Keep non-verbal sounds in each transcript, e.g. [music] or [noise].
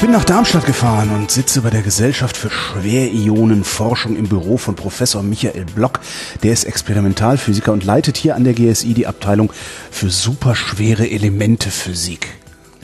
Ich bin nach Darmstadt gefahren und sitze bei der Gesellschaft für Schwerionenforschung im Büro von Professor Michael Block. Der ist Experimentalphysiker und leitet hier an der GSI die Abteilung für superschwere Elementephysik.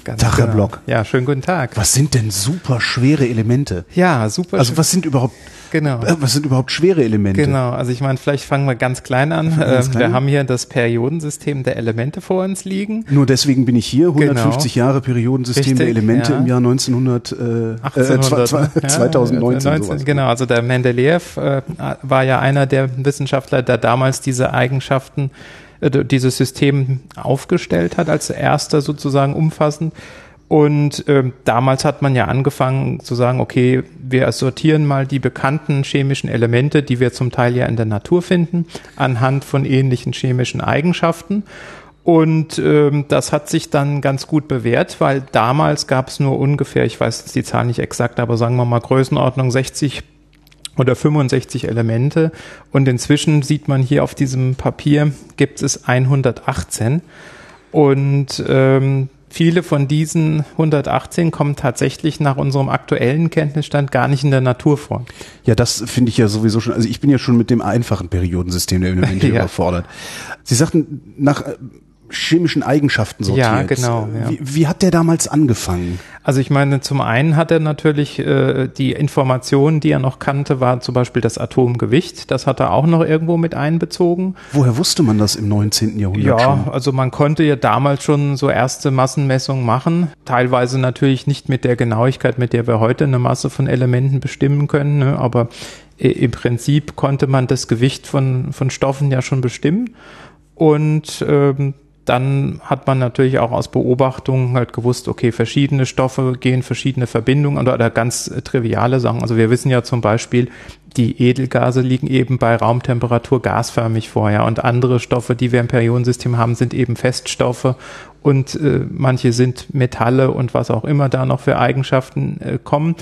Ganz Tag, Herr genau. Block. Ja, schönen guten Tag. Was sind denn superschwere Elemente? Ja, super. Also was sind überhaupt genau. äh, was sind überhaupt schwere Elemente? Genau, also ich meine, vielleicht fangen wir ganz klein an. wir ganz Ähm, klein wir haben hier das Periodensystem der Elemente vor uns liegen. Nur deswegen bin ich hier. 150 Jahre Periodensystem der Genau. Richtig, Elemente ja. im Jahr 1900, äh, äh, 1800, zwei- zwei- ja, [laughs] 2019. 19, sowas. Genau, also der Mendeleev äh, war ja einer der Wissenschaftler, der damals diese Eigenschaften, äh, dieses System aufgestellt hat, als erster sozusagen umfassend. Und ähm, damals hat man ja angefangen zu sagen, okay, wir sortieren mal die bekannten chemischen Elemente, die wir zum Teil ja in der Natur finden, anhand von ähnlichen chemischen Eigenschaften. Und ähm, das hat sich dann ganz gut bewährt, weil damals gab es nur ungefähr, ich weiß jetzt die Zahl nicht exakt, aber sagen wir mal Größenordnung 60 oder 65 Elemente. Und inzwischen sieht man hier auf diesem Papier, gibt es 118. Und ähm, viele von diesen 118 kommen tatsächlich nach unserem aktuellen Kenntnisstand gar nicht in der Natur vor. Ja, das finde ich ja sowieso schon. Also ich bin ja schon mit dem einfachen Periodensystem der Elemente [laughs] Ja. überfordert. Sie sagten nach chemischen Eigenschaften sortiert. Ja, genau, ja. Wie, wie hat der damals angefangen? Also ich meine, zum einen hat er natürlich äh, die Informationen, die er noch kannte, war zum Beispiel das Atomgewicht. Das hat er auch noch irgendwo mit einbezogen. Woher wusste man das im 19. Jahrhundert Ja, schon? also man konnte ja damals schon so erste Massenmessungen machen. Teilweise natürlich nicht mit der Genauigkeit, mit der wir heute eine Masse von Elementen bestimmen können, ne? aber äh, im Prinzip konnte man das Gewicht von, von Stoffen ja schon bestimmen. Und ähm, dann hat man natürlich auch aus Beobachtungen halt gewusst, okay, verschiedene Stoffe gehen verschiedene Verbindungen oder, oder ganz triviale Sachen. Also wir wissen ja zum Beispiel, die Edelgase liegen eben bei Raumtemperatur gasförmig vor, ja, und andere Stoffe, die wir im Periodensystem haben, sind eben Feststoffe und äh, manche sind Metalle und was auch immer da noch für Eigenschaften äh, kommen.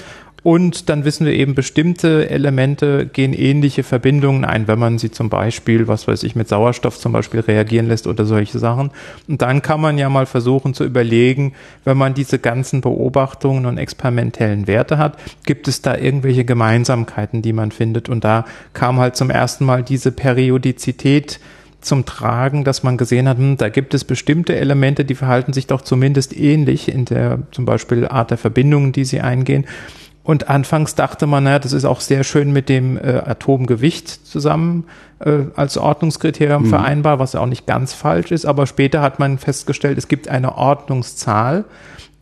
Und dann wissen wir eben, bestimmte Elemente gehen ähnliche Verbindungen ein, wenn man sie zum Beispiel, was weiß ich, mit Sauerstoff zum Beispiel reagieren lässt oder solche Sachen. Und dann kann man ja mal versuchen zu überlegen, wenn man diese ganzen Beobachtungen und experimentellen Werte hat, gibt es da irgendwelche Gemeinsamkeiten, die man findet. Und da kam halt zum ersten Mal diese Periodizität zum Tragen, dass man gesehen hat, hm, da gibt es bestimmte Elemente, die verhalten sich doch zumindest ähnlich in der zum Beispiel Art der Verbindungen, die sie eingehen. Und anfangs dachte man, naja, das ist auch sehr schön mit dem äh, Atomgewicht zusammen äh, als Ordnungskriterium vereinbar, was ja auch nicht ganz falsch ist. Aber später hat man festgestellt, es gibt eine Ordnungszahl,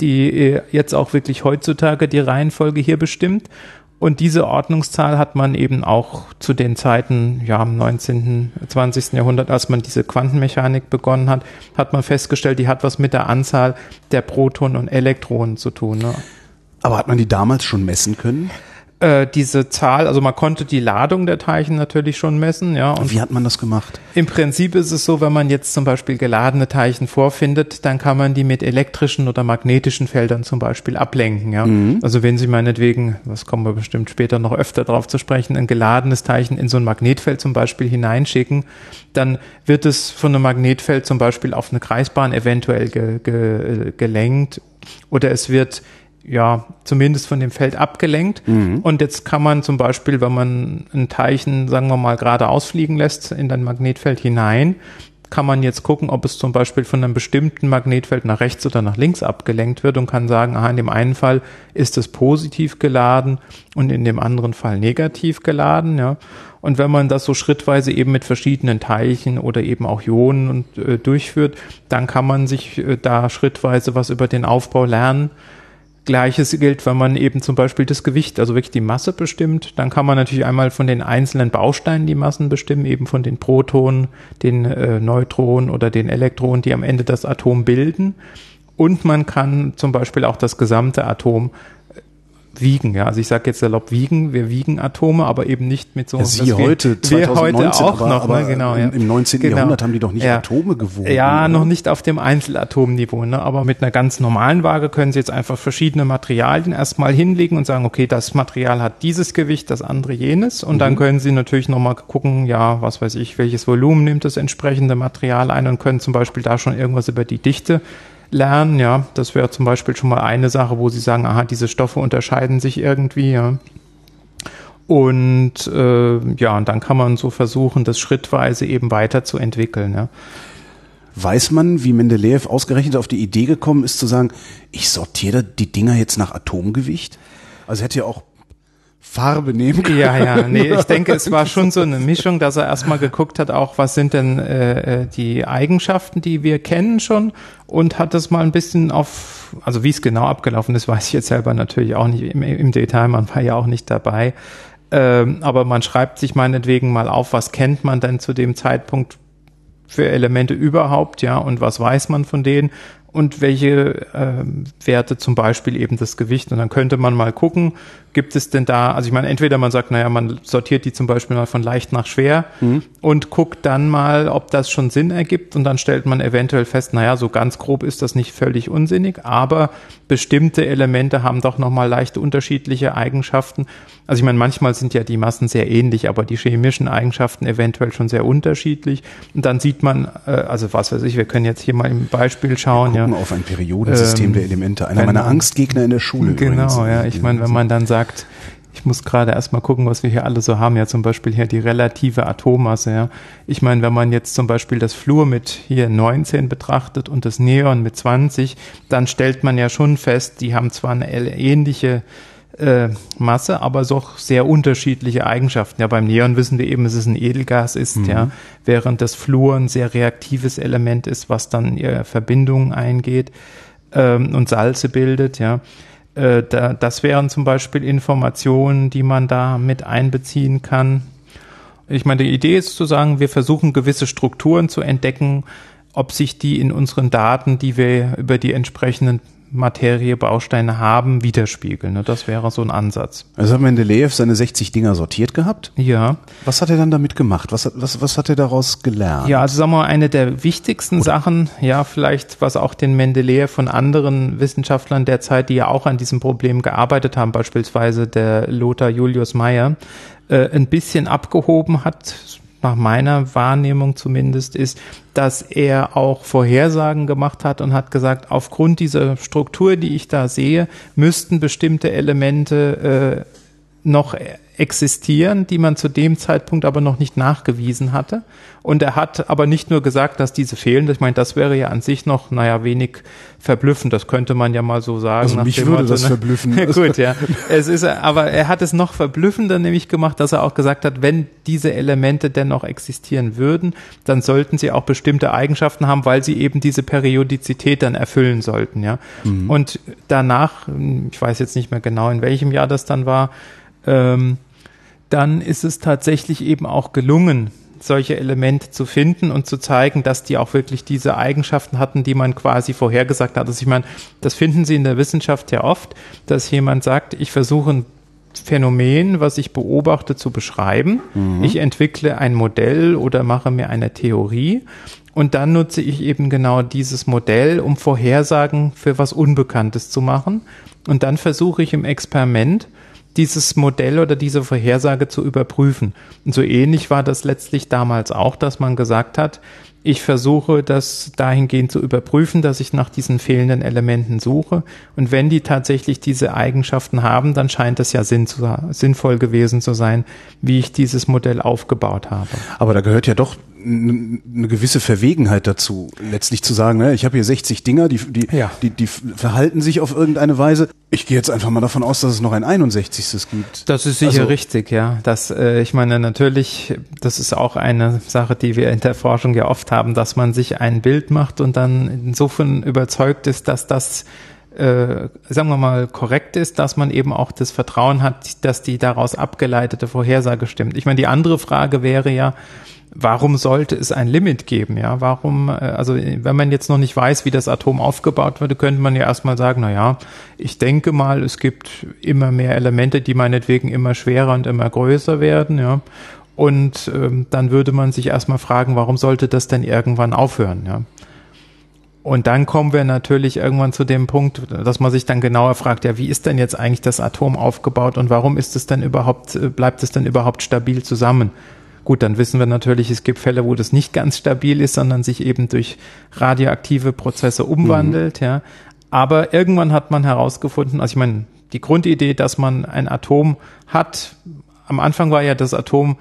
die äh, jetzt auch wirklich heutzutage die Reihenfolge hier bestimmt. Und diese Ordnungszahl hat man eben auch zu den Zeiten, ja, im 19., 20. Jahrhundert, als man diese Quantenmechanik begonnen hat, hat man festgestellt, die hat was mit der Anzahl der Protonen und Elektronen zu tun. Ne? Aber hat man die damals schon messen können? Äh, diese Zahl, also man konnte die Ladung der Teilchen natürlich schon messen, ja. Und Wie hat man das gemacht? im Prinzip ist es so, wenn man jetzt zum Beispiel geladene Teilchen vorfindet, dann kann man die mit elektrischen oder magnetischen Feldern zum Beispiel ablenken. Ja? Also wenn Sie meinetwegen, was kommen wir bestimmt später noch öfter drauf zu sprechen, ein geladenes Teilchen in so ein Magnetfeld zum Beispiel hineinschicken, dann wird es von einem Magnetfeld zum Beispiel auf eine Kreisbahn eventuell ge, ge, gelenkt oder es wird ja, zumindest von dem Feld abgelenkt. Und jetzt kann man zum Beispiel, wenn man ein Teilchen, sagen wir mal, gerade ausfliegen lässt in ein Magnetfeld hinein, kann man jetzt gucken, ob es zum Beispiel von einem bestimmten Magnetfeld nach rechts oder nach links abgelenkt wird und kann sagen, aha, in dem einen Fall ist es positiv geladen und in dem anderen Fall negativ geladen, ja. Und wenn man das so schrittweise eben mit verschiedenen Teilchen oder eben auch Ionen und, äh, durchführt, dann kann man sich äh, da schrittweise was über den Aufbau lernen. Gleiches gilt, wenn man eben zum Beispiel das Gewicht, also wirklich die Masse bestimmt, dann kann man natürlich einmal von den einzelnen Bausteinen die Massen bestimmen, eben von den Protonen, den äh, Neutronen oder den Elektronen, die am Ende das Atom bilden. Und man kann zum Beispiel auch das gesamte Atom wiegen. Ja, also ich sage jetzt salopp wiegen, wir wiegen Atome, aber eben nicht mit so. Ja, Sie heute, [laughs] 2019, wir heute auch aber, noch, aber ne? genau. Ja. Im 19. Genau. Jahrhundert haben die doch nicht Ja. Atome gewogen. Ja, oder? noch nicht auf dem Einzelatomniveau, ne? aber mit einer ganz normalen Waage können Sie jetzt einfach verschiedene Materialien erstmal hinlegen und sagen, okay, das Material hat dieses Gewicht, das andere jenes und dann können Sie natürlich nochmal gucken, ja, was weiß ich, welches Volumen nimmt das entsprechende Material ein und können zum Beispiel da schon irgendwas über die Dichte lernen, ja, das wäre zum Beispiel schon mal eine Sache, wo Sie sagen, aha, diese Stoffe unterscheiden sich irgendwie, ja. Und äh, ja, und dann kann man so versuchen, das schrittweise eben weiterzuentwickeln. Ja. Weiß man, wie Mendeleev ausgerechnet auf die Idee gekommen ist, zu sagen, ich sortiere die Dinger jetzt nach Atomgewicht? Also hätte ja auch Farbe nehmen können. Ja, ja, nee, ich [laughs] denke, es war schon so eine Mischung, dass er erstmal geguckt hat, auch was sind denn äh, äh, die Eigenschaften, die wir kennen schon und hat das mal ein bisschen auf, also wie es genau abgelaufen ist, weiß ich jetzt selber natürlich auch nicht im, im Detail, man war ja auch nicht dabei. Ähm, aber man schreibt sich meinetwegen mal auf, was kennt man denn zu dem Zeitpunkt für Elemente überhaupt, ja, und was weiß man von denen und welche ähm, Werte zum Beispiel eben das Gewicht. Und dann könnte man mal gucken, gibt es denn da, also ich meine, entweder man sagt, naja, man sortiert die zum Beispiel mal von leicht nach schwer und guckt dann mal, ob das schon Sinn ergibt und dann stellt man eventuell fest, naja, so ganz grob ist das nicht völlig unsinnig, aber bestimmte Elemente haben doch nochmal leicht unterschiedliche Eigenschaften. Also ich meine, manchmal sind ja die Massen sehr ähnlich, aber die chemischen Eigenschaften eventuell schon sehr unterschiedlich. Und dann sieht man, äh, also was weiß ich, wir können jetzt hier mal im Beispiel schauen, ja. Gucken auf ein Periodensystem Ähm, der Elemente. Einer meiner Angstgegner in der Schule. übrigens. Genau, ja. Ich meine, wenn man dann sagt, ich muss gerade erstmal gucken, was wir hier alle so haben, ja zum Beispiel hier die relative Atommasse, ja. Ich meine, wenn man jetzt zum Beispiel das Fluor mit hier 19 betrachtet und das Neon mit 20, dann stellt man ja schon fest, die haben zwar eine ähnliche äh, Masse, aber doch sehr unterschiedliche Eigenschaften. Ja, beim Neon wissen wir eben, dass es ein Edelgas ist, ja, während das Fluor ein sehr reaktives Element ist, was dann äh, Verbindungen eingeht ähm, und Salze bildet, ja. Äh, da, das wären zum Beispiel Informationen, die man da mit einbeziehen kann. Ich meine, die Idee ist zu sagen, wir versuchen gewisse Strukturen zu entdecken, ob sich die in unseren Daten, die wir über die entsprechenden Materie, Bausteine haben, widerspiegeln. Ne? Das wäre so ein Ansatz. Also hat Mendeleev seine 60 Dinger sortiert gehabt. Ja. Was hat er dann damit gemacht? Was hat, was, was hat er daraus gelernt? Ja, also sagen wir mal, eine der wichtigsten Sachen, ja, vielleicht, was auch den Mendeleev von anderen Wissenschaftlern der Zeit, die ja auch an diesem Problem gearbeitet haben, beispielsweise der Lothar Julius Meyer, äh, ein bisschen abgehoben hat, nach meiner Wahrnehmung zumindest, ist, dass er auch Vorhersagen gemacht hat und hat gesagt, aufgrund dieser Struktur, die ich da sehe, müssten bestimmte Elemente äh, noch existieren, die man zu dem Zeitpunkt aber noch nicht nachgewiesen hatte. Und er hat aber nicht nur gesagt, dass diese fehlen. Ich meine, das wäre ja an sich noch, naja, wenig verblüffend. Das könnte man ja mal so sagen. Also mich würde Motto, das ne? verblüffen. [laughs] Gut, ja. Es ist, aber er hat es noch verblüffender nämlich gemacht, dass er auch gesagt hat, wenn diese Elemente dennoch existieren würden, dann sollten sie auch bestimmte Eigenschaften haben, weil sie eben diese Periodizität dann erfüllen sollten, ja. Und danach, ich weiß jetzt nicht mehr genau, in welchem Jahr das dann war, ähm, dann ist es tatsächlich eben auch gelungen, solche Elemente zu finden und zu zeigen, dass die auch wirklich diese Eigenschaften hatten, die man quasi vorhergesagt hat. Also ich meine, das finden Sie in der Wissenschaft ja oft, dass jemand sagt, ich versuche ein Phänomen, was ich beobachte, zu beschreiben. Ich entwickle ein Modell oder mache mir eine Theorie und dann nutze ich eben genau dieses Modell, um Vorhersagen für was Unbekanntes zu machen. Und dann versuche ich im Experiment dieses Modell oder diese Vorhersage zu überprüfen. Und so ähnlich war das letztlich damals auch, dass man gesagt hat, ich versuche das dahingehend zu überprüfen, dass ich nach diesen fehlenden Elementen suche. Und wenn die tatsächlich diese Eigenschaften haben, dann scheint es ja sinn zu, sinnvoll gewesen zu sein, wie ich dieses Modell aufgebaut habe. Aber da gehört ja doch eine gewisse Verwegenheit dazu, letztlich zu sagen, ne, ich habe hier 60 Dinger, die, die, Ja. die, die verhalten sich auf irgendeine Weise. Ich gehe jetzt einfach mal davon aus, dass es noch ein 61. gibt. Das ist sicher Also- richtig, ja. Das, äh, ich meine, natürlich, das ist auch eine Sache, die wir in der Forschung ja oft haben, dass man sich ein Bild macht und dann insofern überzeugt ist, dass das äh, sagen wir mal, korrekt ist, dass man eben auch das Vertrauen hat, dass die daraus abgeleitete Vorhersage stimmt. Ich meine, die andere Frage wäre ja, warum sollte es ein Limit geben? Ja, warum, äh, also wenn man jetzt noch nicht weiß, wie das Atom aufgebaut wurde, könnte man ja erstmal sagen, na ja, ich denke mal, es gibt immer mehr Elemente, die meinetwegen immer schwerer und immer größer werden, ja. Und ähm, dann würde man sich erstmal fragen, warum sollte das denn irgendwann aufhören, ja? Und dann kommen wir natürlich irgendwann zu dem Punkt, dass man sich dann genauer fragt, ja, wie ist denn jetzt eigentlich das Atom aufgebaut und warum ist es denn überhaupt, äh, bleibt es denn überhaupt stabil zusammen? Gut, dann wissen wir natürlich, es gibt Fälle, wo das nicht ganz stabil ist, sondern sich eben durch radioaktive Prozesse umwandelt, mhm. ja. Aber irgendwann hat man herausgefunden, also ich meine, die Grundidee, dass man ein Atom hat, am Anfang war ja das Atom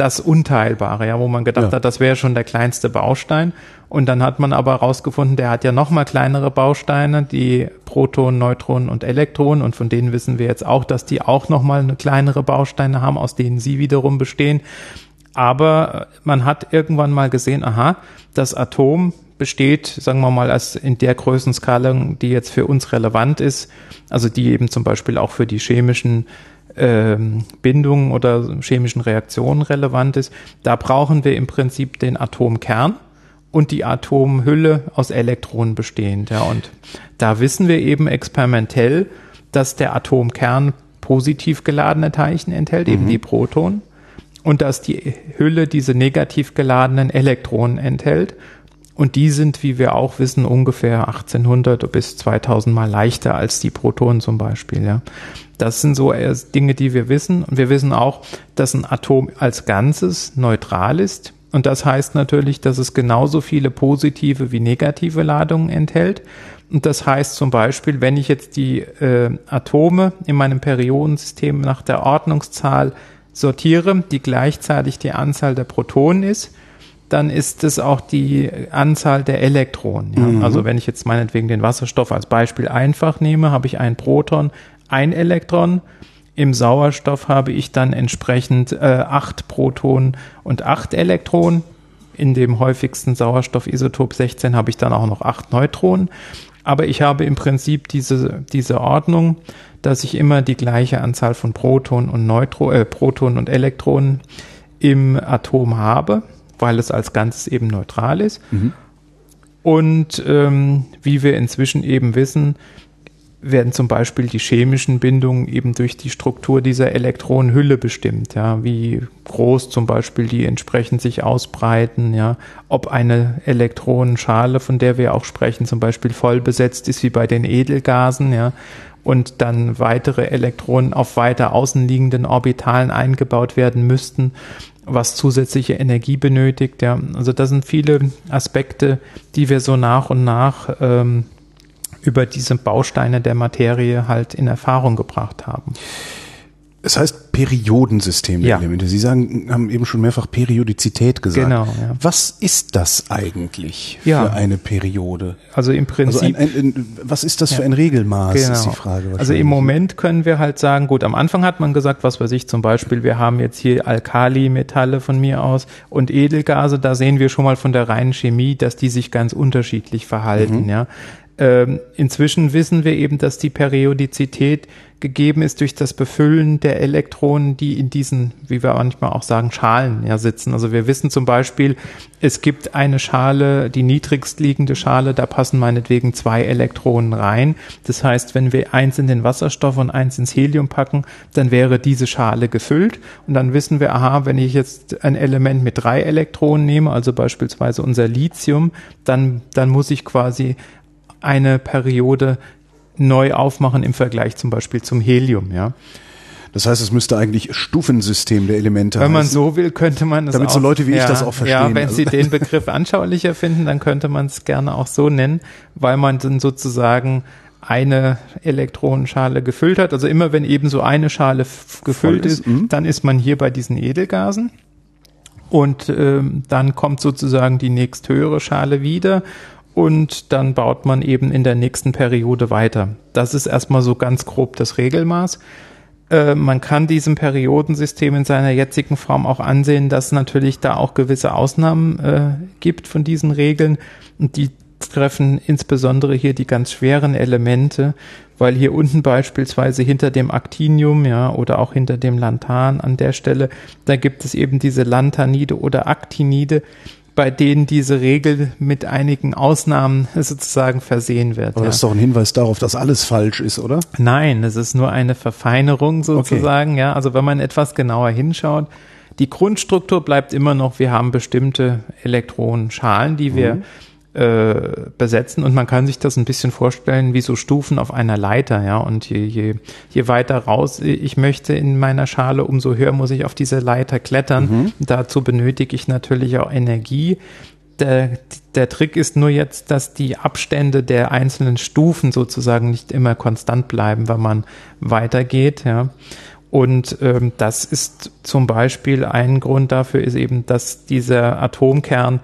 das Unteilbare, ja, wo man gedacht ja. hat, das wäre schon der kleinste Baustein. Und dann hat man aber herausgefunden, der hat ja noch mal kleinere Bausteine, die Protonen, Neutronen und Elektronen. Und von denen wissen wir jetzt auch, dass die auch noch mal eine kleinere Bausteine haben, aus denen sie wiederum bestehen. Aber man hat irgendwann mal gesehen, aha, das Atom besteht, sagen wir mal, als in der Größenskala, die jetzt für uns relevant ist, also die eben zum Beispiel auch für die chemischen ähm, Bindungen oder chemischen Reaktionen relevant ist. Da brauchen wir im Prinzip den Atomkern und die Atomhülle aus Elektronen bestehend. Ja, und da wissen wir eben experimentell, dass der Atomkern positiv geladene Teilchen enthält, mhm. eben die Protonen, und dass die Hülle diese negativ geladenen Elektronen enthält. Und die sind, wie wir auch wissen, ungefähr 1800 bis 2000 mal leichter als die Protonen zum Beispiel. Ja. Das sind so Dinge, die wir wissen. Und wir wissen auch, dass ein Atom als Ganzes neutral ist. Und das heißt natürlich, dass es genauso viele positive wie negative Ladungen enthält. Und das heißt zum Beispiel, wenn ich jetzt die äh, Atome in meinem Periodensystem nach der Ordnungszahl sortiere, die gleichzeitig die Anzahl der Protonen ist, dann ist es auch die Anzahl der Elektronen. Ja? Mhm. Also wenn ich jetzt meinetwegen den Wasserstoff als Beispiel einfach nehme, habe ich ein Proton, ein Elektron. Im Sauerstoff habe ich dann entsprechend äh, acht Protonen und acht Elektronen. In dem häufigsten Sauerstoffisotop 16 habe ich dann auch noch acht Neutronen. Aber ich habe im Prinzip diese, diese Ordnung, dass ich immer die gleiche Anzahl von Protonen und Neutro, äh, Protonen und Elektronen im Atom habe, weil es als Ganzes eben neutral ist. Mhm. Und ähm, wie wir inzwischen eben wissen, werden zum Beispiel die chemischen Bindungen eben durch die Struktur dieser Elektronenhülle bestimmt, ja, wie groß zum Beispiel die entsprechend sich ausbreiten, ja, ob eine Elektronenschale, von der wir auch sprechen, zum Beispiel voll besetzt ist wie bei den Edelgasen, ja, und dann weitere Elektronen auf weiter außenliegenden Orbitalen eingebaut werden müssten, was zusätzliche Energie benötigt, ja. Also das sind viele Aspekte, die wir so nach und nach ähm, über diese Bausteine der Materie halt in Erfahrung gebracht haben. Es heißt Periodensystem der ja. Elemente. Sie sagen, haben eben schon mehrfach Periodizität gesagt. Genau. Ja. Was ist das eigentlich ja. für eine Periode? Also im Prinzip. Also ein, ein, was ist das für ein Regelmaß, genau. ist die Frage. Also im Moment können wir halt sagen, gut, am Anfang hat man gesagt, was weiß ich, zum Beispiel, wir haben jetzt hier Alkali-Metalle von mir aus und Edelgase, da sehen wir schon mal von der reinen Chemie, dass die sich ganz unterschiedlich verhalten, mhm. ja. Ähm, inzwischen wissen wir eben, dass die Periodizität gegeben ist durch das Befüllen der Elektronen, die in diesen, wie wir manchmal auch sagen, Schalen ja sitzen. Also wir wissen zum Beispiel, es gibt eine Schale, die niedrigst liegende Schale, da passen meinetwegen zwei Elektronen rein. Das heißt, wenn wir eins in den Wasserstoff und eins ins Helium packen, dann wäre diese Schale gefüllt. Und dann wissen wir, aha, wenn ich jetzt ein Element mit drei Elektronen nehme, also beispielsweise unser Lithium, dann, dann muss ich quasi eine Periode neu aufmachen im Vergleich zum Beispiel zum Helium, ja. Das heißt, es müsste eigentlich Stufensystem der Elemente Wenn man so will, könnte man es Damit auch, so Leute wie ja, ich das auch verstehen. Ja, wenn also. Sie den Begriff anschaulicher finden, dann könnte man es gerne auch so nennen, weil man dann sozusagen eine Elektronenschale gefüllt hat. Also immer wenn eben so eine Schale gefüllt ist, ist mhm. dann ist man hier bei diesen Edelgasen. Und ähm, dann kommt sozusagen die nächsthöhere Schale wieder und dann baut man eben in der nächsten Periode weiter. Das ist erstmal so ganz grob das Regelmaß. Äh, man kann diesem Periodensystem in seiner jetzigen Form auch ansehen, dass natürlich da auch gewisse Ausnahmen äh, gibt von diesen Regeln. Und die betreffen insbesondere hier die ganz schweren Elemente, weil hier unten beispielsweise hinter dem Actinium, ja, oder auch hinter dem Lanthan an der Stelle, da gibt es eben diese Lanthanide oder Actinide, bei denen diese Regel mit einigen Ausnahmen sozusagen versehen wird. Aber ja. das ist doch ein Hinweis darauf, dass alles falsch ist, oder? Nein, es ist nur eine Verfeinerung sozusagen, okay. ja. Also wenn man etwas genauer hinschaut, die Grundstruktur bleibt immer noch, wir haben bestimmte Elektronenschalen, die wir mhm äh, besetzen und man kann sich das ein bisschen vorstellen wie so Stufen auf einer Leiter, ja. Und je, je, je weiter raus ich möchte in meiner Schale, umso höher muss ich auf diese Leiter klettern. Mhm. Dazu benötige ich natürlich auch Energie. Der, der Trick ist nur jetzt, dass die Abstände der einzelnen Stufen sozusagen nicht immer konstant bleiben, wenn man weitergeht, ja. Und ähm, das ist zum Beispiel ein Grund dafür, ist eben, dass dieser Atomkern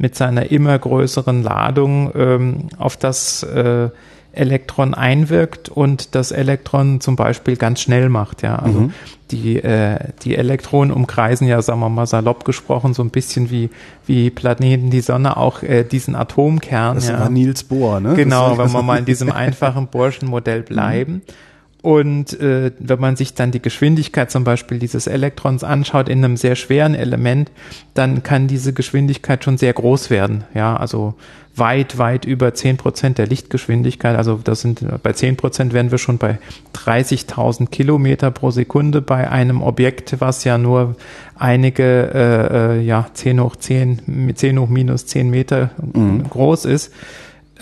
mit seiner immer größeren Ladung ähm, auf das äh, Elektron einwirkt und das Elektron zum Beispiel ganz schnell macht. Ja, also mhm. die äh, die Elektronen umkreisen ja, sagen wir mal salopp gesprochen, so ein bisschen wie wie Planeten die Sonne auch äh, diesen Atomkern. Das ja. war Niels Bohr, ne? Genau, wenn wir mal in diesem einfachen Burschenmodell bleiben. [laughs] Mhm. Und äh, wenn man sich dann die Geschwindigkeit zum Beispiel dieses Elektrons anschaut in einem sehr schweren Element, dann kann diese Geschwindigkeit schon sehr groß werden. Ja, also weit, weit über zehn Prozent der Lichtgeschwindigkeit. Also das sind bei zehn Prozent wären wir schon bei 30.000 Kilometer pro Sekunde bei einem Objekt, was ja nur einige, äh, äh ja, 10 hoch 10, 10 hoch minus 10 Meter mhm. groß ist.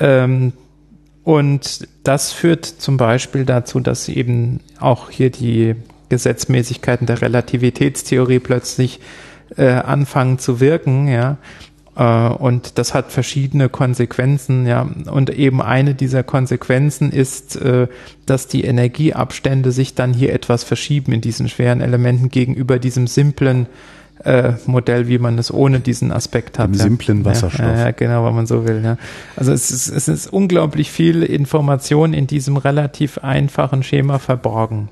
Ähm, und das führt zum Beispiel dazu, dass eben auch hier die Gesetzmäßigkeiten der Relativitätstheorie plötzlich äh, anfangen zu wirken, ja. Äh, und das hat verschiedene Konsequenzen, ja. Und eben eine dieser Konsequenzen ist, äh, dass die Energieabstände sich dann hier etwas verschieben in diesen schweren Elementen gegenüber diesem simplen äh, Modell, wie man es ohne diesen Aspekt hat. Im ja. simplen Wasserstoff. Ja, ja, genau, wenn man so will. Ja. Also es ist, es ist unglaublich viel Information in diesem relativ einfachen Schema verborgen.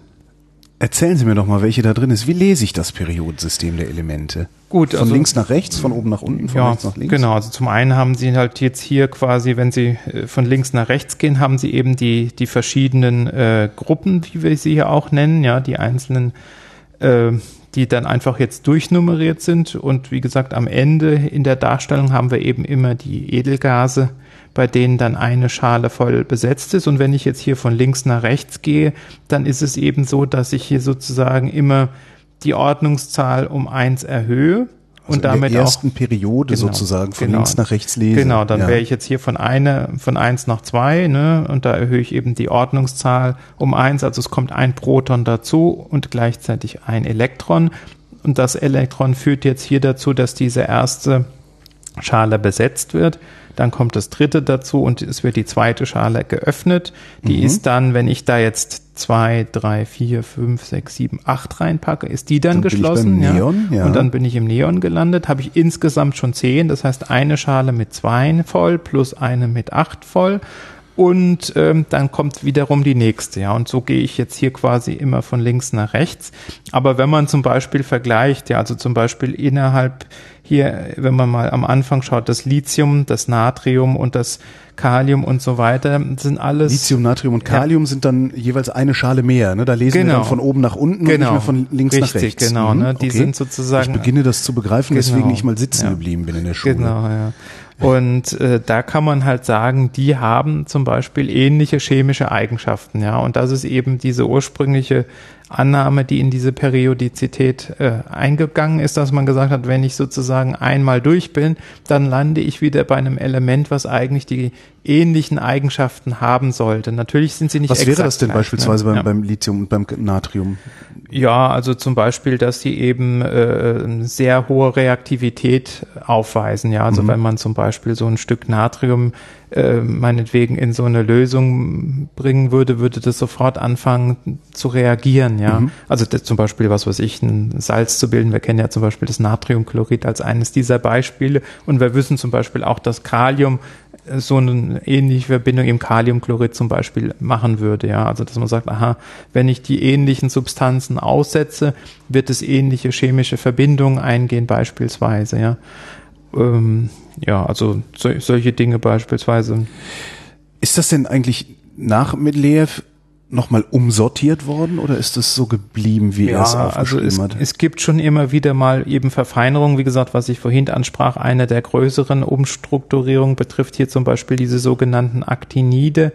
Erzählen Sie mir doch mal, welche da drin ist. Wie lese ich das Periodensystem der Elemente? Gut, von also, links nach rechts, von oben nach unten, von ja, rechts nach links. Genau, also zum einen haben Sie halt jetzt hier quasi, wenn Sie äh, von links nach rechts gehen, haben Sie eben die die verschiedenen äh, Gruppen, wie wir sie hier auch nennen, ja, die einzelnen äh, die dann einfach jetzt durchnummeriert sind. Und wie gesagt, am Ende in der Darstellung haben wir eben immer die Edelgase, bei denen dann eine Schale voll besetzt ist. Und wenn ich jetzt hier von links nach rechts gehe, dann ist es eben so, dass ich hier sozusagen immer die Ordnungszahl um eins erhöhe also und damit in der ersten auch, Periode genau, sozusagen von genau, links nach rechts lese. Genau, dann ja. wäre ich jetzt hier von eine, von eins nach zwei, ne, und da erhöhe ich eben die Ordnungszahl um eins, also es kommt ein Proton dazu und gleichzeitig ein Elektron. Und das Elektron führt jetzt hier dazu, dass diese erste Schale besetzt wird. Dann kommt das dritte dazu und es wird die zweite Schale geöffnet. Die mhm. ist dann, wenn ich da jetzt zwei, drei, vier, fünf, sechs, sieben, acht reinpacke, ist die dann, dann geschlossen. ja. Neon, ja. Und dann bin ich im Neon gelandet, habe ich insgesamt schon zehn. Das heißt eine Schale mit zwei voll plus eine mit acht voll und ähm, dann kommt wiederum die nächste. Ja, und so gehe ich jetzt hier quasi immer von links nach rechts. Aber wenn man zum Beispiel vergleicht, ja, also zum Beispiel innerhalb hier, wenn man mal am Anfang schaut, das Lithium, das Natrium und das Kalium und so weiter sind alles. Lithium, Natrium und Kalium ja. sind dann jeweils eine Schale mehr. Ne? Da lesen genau. wir dann von oben nach unten genau. und nicht genau. mehr von links Richtig, nach rechts. Genau, mhm. ne? die okay. sind sozusagen. Ich beginne das zu begreifen, genau. weswegen ich mal sitzen ja. geblieben bin in der Schule. Genau, ja. Und äh, da kann man halt sagen, die haben zum Beispiel ähnliche chemische Eigenschaften, ja. Und das ist eben diese ursprüngliche Annahme, die in diese Periodizität äh, eingegangen ist, dass man gesagt hat, wenn ich sozusagen einmal durch bin, dann lande ich wieder bei einem Element, was eigentlich die ähnlichen Eigenschaften haben sollte. Natürlich sind sie nicht Was wäre das denn gleich, beispielsweise ne? beim, ja. beim Lithium und beim Natrium? Ja, also zum Beispiel, dass sie eben äh, sehr hohe Reaktivität aufweisen. Ja, also mhm. wenn man zum Beispiel so ein Stück Natrium äh, meinetwegen in so eine Lösung bringen würde, würde das sofort anfangen zu reagieren. Ja, mhm. also das, zum Beispiel was weiß ich, ein Salz zu bilden. Wir kennen ja zum Beispiel das Natriumchlorid als eines dieser Beispiele und wir wissen zum Beispiel auch, dass Kalium so eine ähnliche Verbindung im Kaliumchlorid zum Beispiel machen würde. Ja, also dass man sagt, aha, wenn ich die ähnlichen Substanzen aussetze, wird es ähnliche chemische Verbindungen eingehen beispielsweise. Ja, Ähm, ja, also so, solche Dinge beispielsweise. Ist das denn eigentlich nach Mendeleev nochmal umsortiert worden oder ist es so geblieben, wie ja, er es also aufgeschrieben es, hat? es gibt schon immer wieder mal eben Verfeinerungen, wie gesagt, was ich vorhin ansprach, eine der größeren Umstrukturierungen betrifft hier zum Beispiel diese sogenannten Aktinide,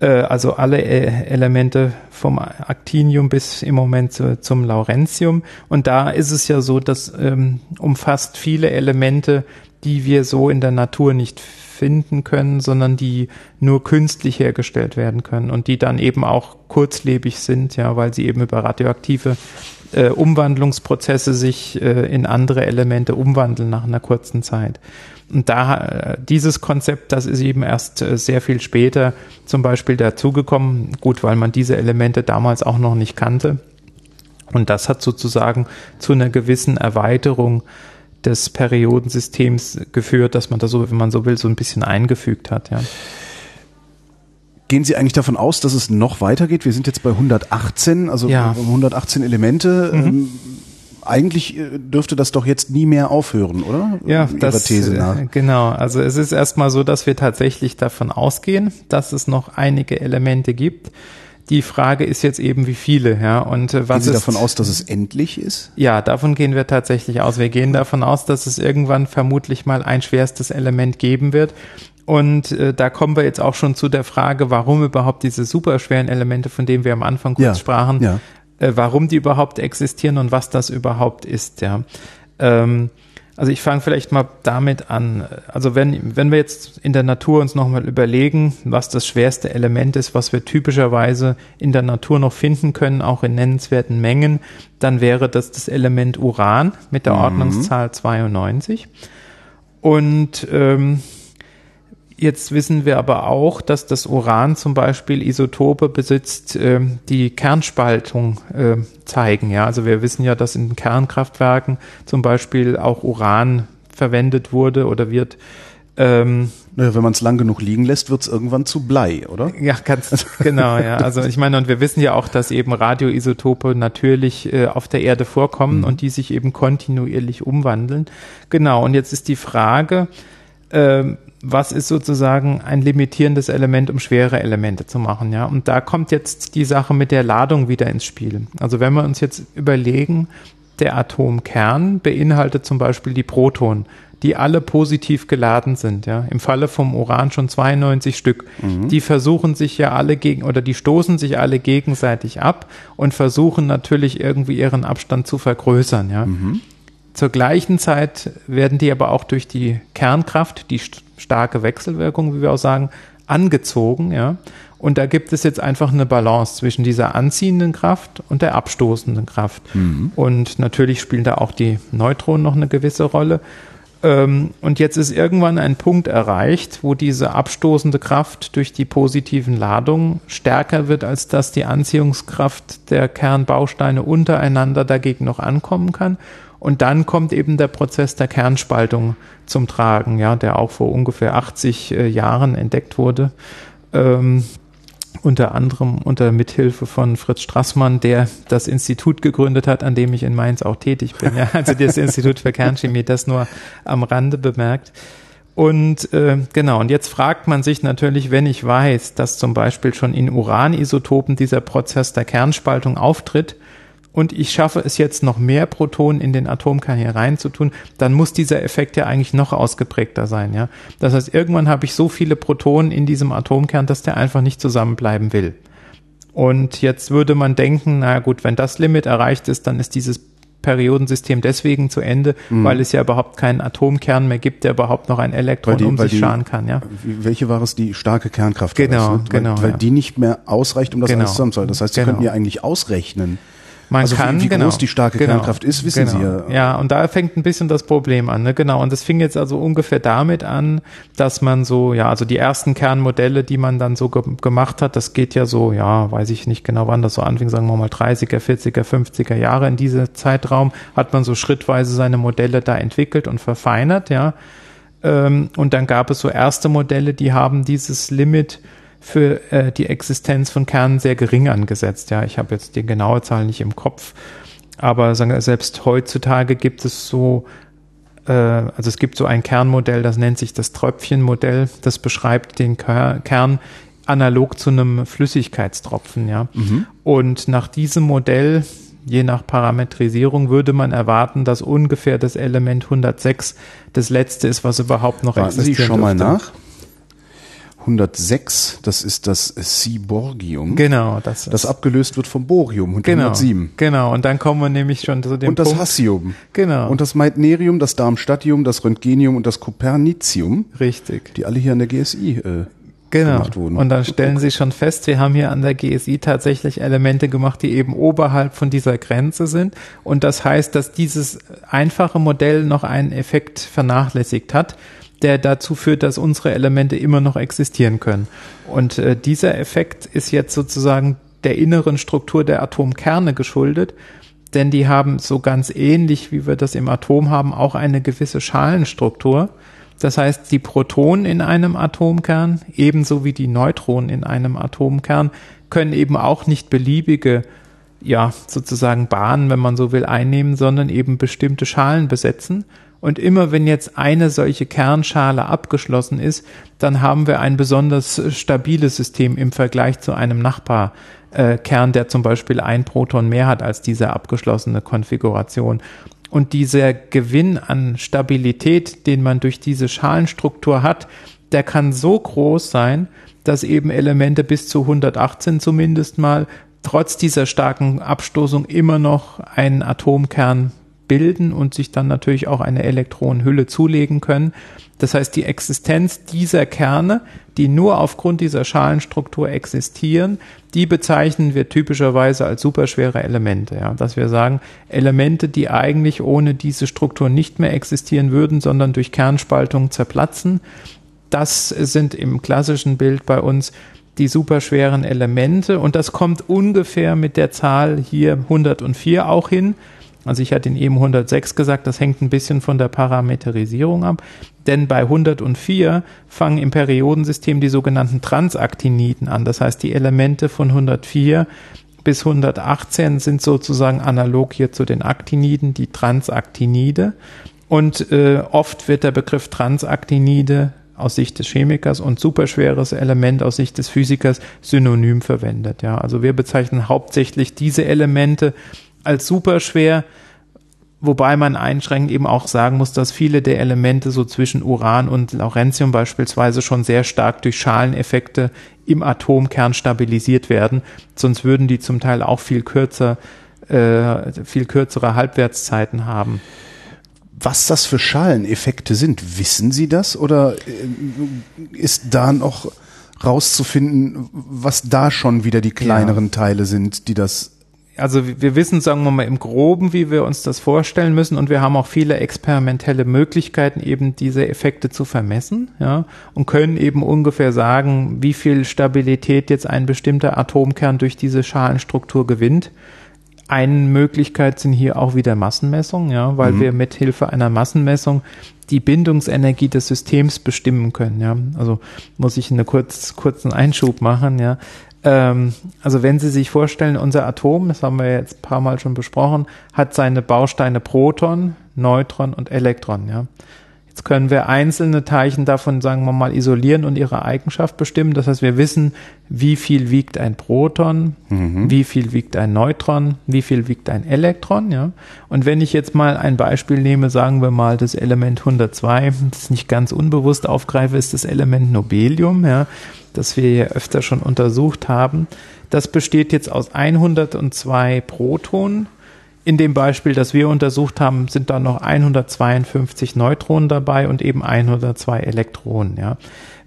äh, also alle äh, Elemente vom Actinium bis im Moment zu, zum Laurentium. Und da ist es ja so, dass ähm, umfasst viele Elemente, die wir so in der Natur nicht finden können, sondern die nur künstlich hergestellt werden können und die dann eben auch kurzlebig sind, ja, weil sie eben über radioaktive äh, Umwandlungsprozesse sich äh, in andere Elemente umwandeln nach einer kurzen Zeit. Und da äh, dieses Konzept, das ist eben erst äh, sehr viel später zum Beispiel dazugekommen, gut, weil man diese Elemente damals auch noch nicht kannte. Und das hat sozusagen zu einer gewissen Erweiterung des Periodensystems geführt, dass man da so, wenn man so will, so ein bisschen eingefügt hat, ja. Gehen Sie eigentlich davon aus, dass es noch weitergeht? Wir sind jetzt bei 118, also Ja. 118 Elemente. Mhm. Ähm, eigentlich äh, dürfte das doch jetzt nie mehr aufhören, oder? Ja, Ihrer das, These nach. äh, genau. Also es ist erstmal so, dass wir tatsächlich davon ausgehen, dass es noch einige Elemente gibt. Die Frage ist jetzt eben, wie viele, ja. Und äh, was Gehen Sie ist, davon aus, dass es endlich ist? Ja, davon gehen wir tatsächlich aus. Wir gehen davon aus, dass es irgendwann vermutlich mal ein schwerstes Element geben wird. Und äh, da kommen wir jetzt auch schon zu der Frage, warum überhaupt diese superschweren Elemente, von denen wir am Anfang kurz Ja, sprachen, ja. äh, warum die überhaupt existieren und was das überhaupt ist, ja. Ähm, also ich fange vielleicht mal damit an. Also wenn, wenn wir jetzt in der Natur uns nochmal überlegen, was das schwerste Element ist, was wir typischerweise in der Natur noch finden können, auch in nennenswerten Mengen, dann wäre das das Element Uran mit der Ordnungszahl 92. Und ähm, Jetzt wissen wir aber auch, dass das Uran zum Beispiel Isotope besitzt, ähm, die Kernspaltung äh, zeigen. Ja, also wir wissen ja, dass in Kernkraftwerken zum Beispiel auch Uran verwendet wurde oder wird. Ähm, Naja, wenn man es lang genug liegen lässt, wird es irgendwann zu Blei, oder? ja, ganz genau, ja. Also ich meine, und wir wissen ja auch, dass eben Radioisotope natürlich äh, auf der Erde vorkommen und die sich eben kontinuierlich umwandeln. Genau, und jetzt ist die Frage, ähm, was ist sozusagen ein limitierendes Element, um schwere Elemente zu machen, ja? Und da kommt jetzt die Sache mit der Ladung wieder ins Spiel. Also wenn wir uns jetzt überlegen, der Atomkern beinhaltet zum Beispiel die Protonen, die alle positiv geladen sind, ja. Im Falle vom Uran schon 92 Stück. Die versuchen sich ja alle gegen, oder die stoßen sich alle gegenseitig ab und versuchen natürlich irgendwie ihren Abstand zu vergrößern, ja. Zur gleichen Zeit werden die aber auch durch die Kernkraft, die st starke Wechselwirkung, wie wir auch sagen, angezogen, ja. Und da gibt es jetzt einfach eine Balance zwischen dieser anziehenden Kraft und der abstoßenden Kraft. Und natürlich spielen da auch die Neutronen noch eine gewisse Rolle. Ähm, und jetzt ist irgendwann ein Punkt erreicht, wo diese abstoßende Kraft durch die positiven Ladungen stärker wird, als dass die Anziehungskraft der Kernbausteine untereinander dagegen noch ankommen kann. Und dann kommt eben der Prozess der Kernspaltung zum Tragen, ja, der auch vor ungefähr 80 äh, Jahren entdeckt wurde. Ähm, unter anderem unter Mithilfe von Fritz Strassmann, der das Institut gegründet hat, an dem ich in Mainz auch tätig bin. Ja, also das [laughs] Institut für Kernchemie, das nur am Rande bemerkt. Und äh, genau, und jetzt fragt man sich natürlich, wenn ich weiß, dass zum Beispiel schon in Uranisotopen dieser Prozess der Kernspaltung auftritt, und ich schaffe es jetzt noch mehr Protonen in den Atomkern hier reinzutun, dann muss dieser Effekt ja eigentlich noch ausgeprägter sein, ja. Das heißt, irgendwann habe ich so viele Protonen in diesem Atomkern, dass der einfach nicht zusammenbleiben will. Und jetzt würde man denken, na gut, wenn das Limit erreicht ist, dann ist dieses Periodensystem deswegen zu Ende, weil es ja überhaupt keinen Atomkern mehr gibt, der überhaupt noch ein Elektron die- um sich die- scharen kann, ja. Welche war es? Die starke Kernkraft. Genau, das, ne? genau, Weil, weil ja. die nicht mehr ausreicht, um das Genau. alles zusammenzuhalten. Das heißt, Sie Genau. könnten ja eigentlich ausrechnen. Man Also wie- kann, wie genau, groß die starke genau, Kernkraft ist, wissen genau. Sie ja. Ja, und da fängt ein bisschen das Problem an, ne? Genau. Und das fing jetzt also ungefähr damit an, dass man so, ja, also die ersten Kernmodelle, die man dann so ge gemacht hat, das geht ja so, ja, weiß ich nicht genau, wann das so anfing, sagen wir mal 30er, 40er, 50er Jahre in diesem Zeitraum, hat man so schrittweise seine Modelle da entwickelt und verfeinert, ja. Ähm, und dann gab es so erste Modelle, die haben dieses Limit für äh, die Existenz von Kernen sehr gering angesetzt. Ja, ich habe jetzt die genaue Zahl nicht im Kopf, aber sagen wir, selbst heutzutage gibt es so äh, also es gibt so ein Kernmodell, das nennt sich das Tröpfchenmodell, das beschreibt den Kern analog zu einem Flüssigkeitstropfen, ja. Mhm. Und nach diesem Modell, je nach Parametrisierung, würde man erwarten, dass ungefähr das Element 106 das letzte ist, was überhaupt noch Warten existiert. Sie schon dürfte. mal nach. 106, das ist das Cyborgium. Genau, das das abgelöst wird vom Borium und genau, 107. Genau, und dann kommen wir nämlich schon zu dem Und das Punkt. Hassium. Genau. Und das Meitnerium, das Darmstadtium, das Röntgenium und das Copernicium. Richtig. Die alle hier an der GSI äh, genau. gemacht wurden. Und dann stellen Sie schon fest, wir haben hier an der GSI tatsächlich Elemente gemacht, die eben oberhalb von dieser Grenze sind. Und das heißt, dass dieses einfache Modell noch einen Effekt vernachlässigt hat, der dazu führt, dass unsere Elemente immer noch existieren können. Und äh, dieser Effekt ist jetzt sozusagen der inneren Struktur der Atomkerne geschuldet, denn die haben so ganz ähnlich, wie wir das im Atom haben, auch eine gewisse Schalenstruktur. Das heißt, die Protonen in einem Atomkern, ebenso wie die Neutronen in einem Atomkern, können eben auch nicht beliebige, ja, sozusagen Bahnen, wenn man so will, einnehmen, sondern eben bestimmte Schalen besetzen. Und immer wenn jetzt eine solche Kernschale abgeschlossen ist, dann haben wir ein besonders stabiles System im Vergleich zu einem Nachbarkern, der zum Beispiel ein Proton mehr hat als diese abgeschlossene Konfiguration. Und dieser Gewinn an Stabilität, den man durch diese Schalenstruktur hat, der kann so groß sein, dass eben Elemente bis zu 118 zumindest mal trotz dieser starken Abstoßung immer noch einen Atomkern bilden und sich dann natürlich auch eine Elektronenhülle zulegen können. Das heißt, die Existenz dieser Kerne, die nur aufgrund dieser Schalenstruktur existieren, die bezeichnen wir typischerweise als superschwere Elemente. Ja, dass wir sagen, Elemente, die eigentlich ohne diese Struktur nicht mehr existieren würden, sondern durch Kernspaltung zerplatzen. Das sind im klassischen Bild bei uns die superschweren Elemente und das kommt ungefähr mit der Zahl hier 104 auch hin. Also ich hatte in eben 106 gesagt, das hängt ein bisschen von der Parameterisierung ab, denn bei 104 fangen im Periodensystem die sogenannten Transaktiniden an. Das heißt, die Elemente von 104 bis 118 sind sozusagen analog hier zu den Aktiniden, die Transaktinide. Und äh, oft wird der Begriff Transaktinide aus Sicht des Chemikers und superschweres Element aus Sicht des Physikers synonym verwendet. Ja, also wir bezeichnen hauptsächlich diese Elemente als superschwer, wobei man einschränkend eben auch sagen muss, dass viele der Elemente so zwischen Uran und Laurentium beispielsweise schon sehr stark durch Schaleneffekte im Atomkern stabilisiert werden, sonst würden die zum Teil auch viel kürzer, äh, viel kürzere Halbwertszeiten haben. Was das für Schaleneffekte sind, wissen Sie das oder äh, ist da noch rauszufinden, was da schon wieder die kleineren ja. Teile sind, die das also wir wissen, sagen wir mal, im Groben, wie wir uns das vorstellen müssen und wir haben auch viele experimentelle Möglichkeiten, eben diese Effekte zu vermessen, ja, und können eben ungefähr sagen, wie viel Stabilität jetzt ein bestimmter Atomkern durch diese Schalenstruktur gewinnt. Eine Möglichkeit sind hier auch wieder Massenmessungen, ja, weil mhm. wir mit Hilfe einer Massenmessung die Bindungsenergie des Systems bestimmen können, ja. Also muss ich einen kurz, kurzen Einschub machen, ja. Ähm, also wenn Sie sich vorstellen, unser Atom, das haben wir jetzt ein paar Mal schon besprochen, hat seine Bausteine Proton, Neutron und Elektron. Ja. Jetzt können wir einzelne Teilchen davon, sagen wir mal, isolieren und ihre Eigenschaft bestimmen. Das heißt, wir wissen, wie viel wiegt ein Proton, mhm. wie viel wiegt ein Neutron, wie viel wiegt ein Elektron. Ja. Und wenn ich jetzt mal ein Beispiel nehme, sagen wir mal das Element 102, das nicht ganz unbewusst aufgreife, ist das Element Nobelium. Ja das wir hier öfter schon untersucht haben. Das besteht jetzt aus 102 Protonen. In dem Beispiel, das wir untersucht haben, sind da noch 152 Neutronen dabei und eben 102 Elektronen. Ja.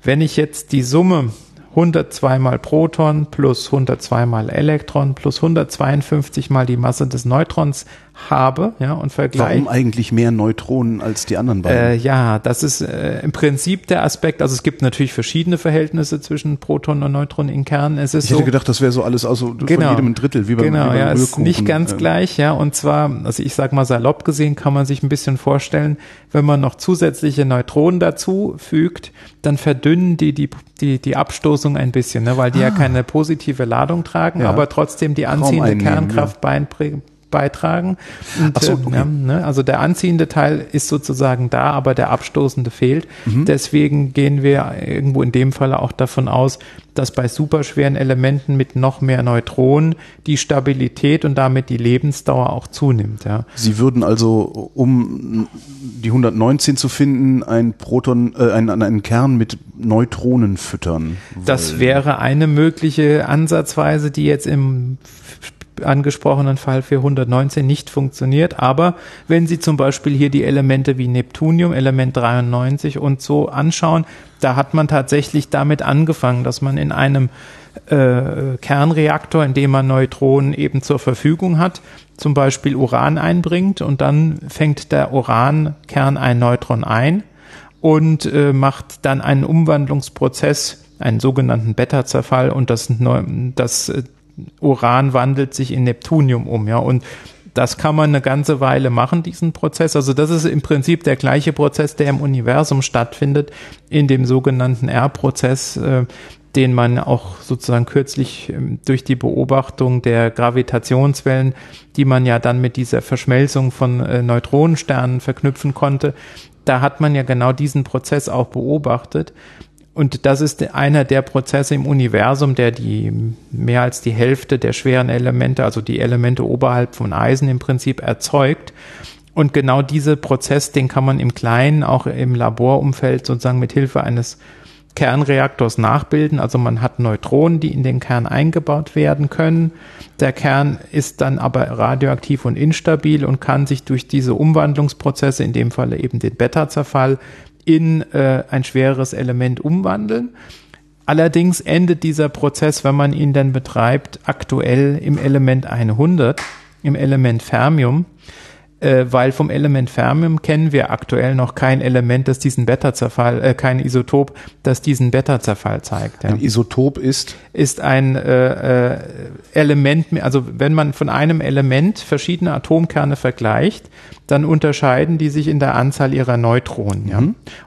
Wenn ich jetzt die Summe 102 mal Proton plus 102 mal Elektron plus 152 mal die Masse des Neutrons habe, ja, und vergleiche. Warum eigentlich mehr Neutronen als die anderen beiden? Äh, ja, das ist äh, im Prinzip der Aspekt. Also es gibt natürlich verschiedene Verhältnisse zwischen Protonen und Neutronen in Kernen. Es ist ich hätte so, gedacht, das wäre so alles also genau, von jedem ein Drittel, wie beim Genau, wie ja, ist nicht ganz ähm. gleich, ja. Und zwar, also ich sag mal salopp gesehen, kann man sich ein bisschen vorstellen, wenn man noch zusätzliche Neutronen dazu fügt, dann verdünnen die die die, die Abstoßung ein bisschen, ne, weil die ah. ja keine positive Ladung tragen, ja. aber trotzdem die anziehende Kernkraft ja beitragen. Und, so, äh, okay. ne, also der anziehende Teil ist sozusagen da, aber der abstoßende fehlt. Deswegen gehen wir irgendwo in dem Falle auch davon aus, dass bei superschweren Elementen mit noch mehr Neutronen die Stabilität und damit die Lebensdauer auch zunimmt. Ja. Sie würden also, um die 119 zu finden, ein Proton, äh, einen, einen Kern mit Neutronen füttern. Das wollen. wäre eine mögliche Ansatzweise, die jetzt im angesprochenen Fall für 119 nicht funktioniert. Aber wenn Sie zum Beispiel hier die Elemente wie Neptunium, Element 93 und so anschauen, da hat man tatsächlich damit angefangen, dass man in einem äh, Kernreaktor, in dem man Neutronen eben zur Verfügung hat, zum Beispiel Uran einbringt und dann fängt der Urankern ein Neutron ein und äh, macht dann einen Umwandlungsprozess, einen sogenannten Beta-Zerfall und das, Neu das äh, Uran wandelt sich in Neptunium um, ja, und das kann man eine ganze Weile machen, diesen Prozess. Also das ist im Prinzip der gleiche Prozess, der im Universum stattfindet, in dem sogenannten R-Prozess, äh, den man auch sozusagen kürzlich ähm, durch die Beobachtung der Gravitationswellen, die man ja dann mit dieser Verschmelzung von äh, Neutronensternen verknüpfen konnte, da hat man ja genau diesen Prozess auch beobachtet. Und das ist einer der Prozesse im Universum, der die mehr als die Hälfte der schweren Elemente, also die Elemente oberhalb von Eisen im Prinzip erzeugt. Und genau dieser Prozess, den kann man im Kleinen, auch im Laborumfeld sozusagen mit Hilfe eines Kernreaktors nachbilden. Also man hat Neutronen, die in den Kern eingebaut werden können. Der Kern ist dann aber radioaktiv und instabil und kann sich durch diese Umwandlungsprozesse, in dem Falle eben den Beta-Zerfall, in äh, ein schweres Element umwandeln. Allerdings endet dieser Prozess, wenn man ihn dann betreibt, aktuell im Element 100, im Element Fermium, äh, weil vom Element Fermium kennen wir aktuell noch kein Element, das diesen Beta-Zerfall, äh, kein Isotop, das diesen Beta-Zerfall zeigt. Ja. Ein Isotop ist Ist ein äh, äh, Element, also wenn man von einem Element verschiedene Atomkerne vergleicht, dann unterscheiden die sich in der Anzahl ihrer Neutronen. Ja?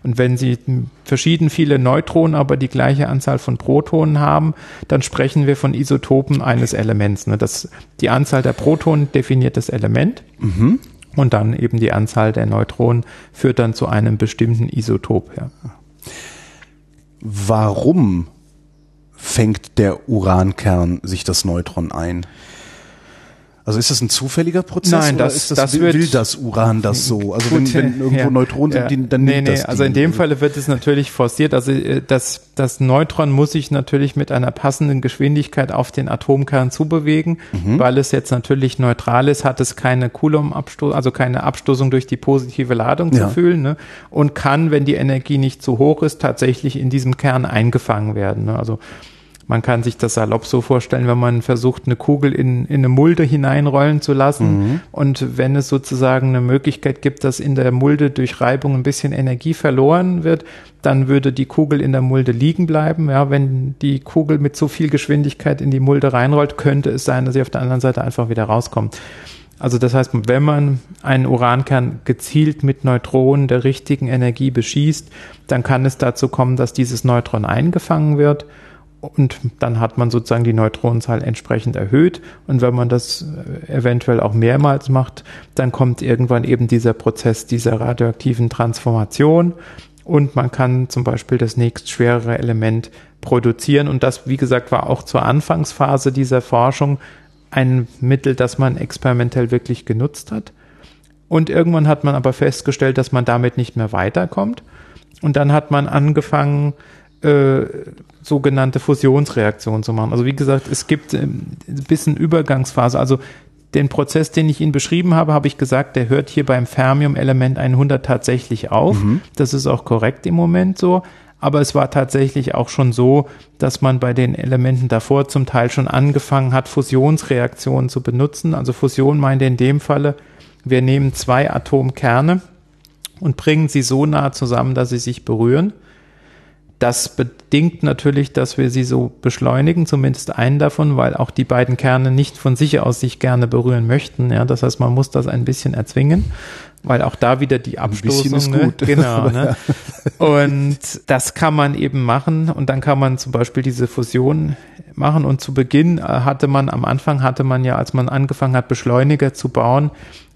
Und wenn sie verschieden viele Neutronen, aber die gleiche Anzahl von Protonen haben, dann sprechen wir von Isotopen eines Elements. Ne? Das, die Anzahl der Protonen definiert das Element. Und dann eben die Anzahl der Neutronen führt dann zu einem bestimmten Isotop. Ja. warum fängt der Urankern sich das Neutron ein? Also ist das ein zufälliger Prozess Nein, oder das- ist das, das will, will das Uran das so? Also Gut, wenn, wenn irgendwo ja, Neutronen ja. sind, die- dann nee, nimmt nee, das also die. in dem Falle wird es natürlich forciert. Also äh, das, das Neutron muss sich natürlich mit einer passenden Geschwindigkeit auf den Atomkern zubewegen, Mhm. weil es jetzt natürlich neutral ist, hat es keine Coulomb-Abstoß, also keine Abstoßung durch die positive Ladung Ja. zu fühlen ne? und kann, wenn die Energie nicht zu hoch ist, tatsächlich in diesem Kern eingefangen werden. Ne? Also man kann sich das salopp so vorstellen, wenn man versucht, eine Kugel in, in eine Mulde hineinrollen zu lassen. Und wenn es sozusagen eine Möglichkeit gibt, dass in der Mulde durch Reibung ein bisschen Energie verloren wird, dann würde die Kugel in der Mulde liegen bleiben. Ja, wenn die Kugel mit so viel Geschwindigkeit in die Mulde reinrollt, könnte es sein, dass sie auf der anderen Seite einfach wieder rauskommt. Also das heißt, wenn man einen Urankern gezielt mit Neutronen der richtigen Energie beschießt, dann kann es dazu kommen, dass dieses Neutron eingefangen wird und dann hat man sozusagen die Neutronenzahl entsprechend erhöht. Und wenn man das äh, eventuell auch mehrmals macht, dann kommt irgendwann eben dieser Prozess dieser radioaktiven Transformation und man kann zum Beispiel das nächstschwerere Element produzieren. Und das, wie gesagt, war auch zur Anfangsphase dieser Forschung ein Mittel, das man experimentell wirklich genutzt hat. Und irgendwann hat man aber festgestellt, dass man damit nicht mehr weiterkommt. Und dann hat man angefangen, äh, sogenannte Fusionsreaktionen zu machen. Also wie gesagt, es gibt ähm, ein bisschen Übergangsphase. Also den Prozess, den ich Ihnen beschrieben habe, habe ich gesagt, der hört hier beim Fermium-Element 100 tatsächlich auf. Das ist auch korrekt im Moment so. Aber es war tatsächlich auch schon so, dass man bei den Elementen davor zum Teil schon angefangen hat, Fusionsreaktionen zu benutzen. Also Fusion meinte in dem Falle, wir nehmen zwei Atomkerne und bringen sie so nah zusammen, dass sie sich berühren. Das bedingt natürlich, dass wir sie so beschleunigen, zumindest einen davon, weil auch die beiden Kerne nicht von sich aus sich gerne berühren möchten. Ja, das heißt, man muss das ein bisschen erzwingen, weil auch da wieder die Abstoßung. bisschen ist ne? gut. [laughs] Genau. Ne? Und das kann man eben machen und dann kann man zum Beispiel diese Fusion machen. Und zu Beginn äh, hatte man, am Anfang hatte man ja, als man angefangen hat, Beschleuniger zu bauen,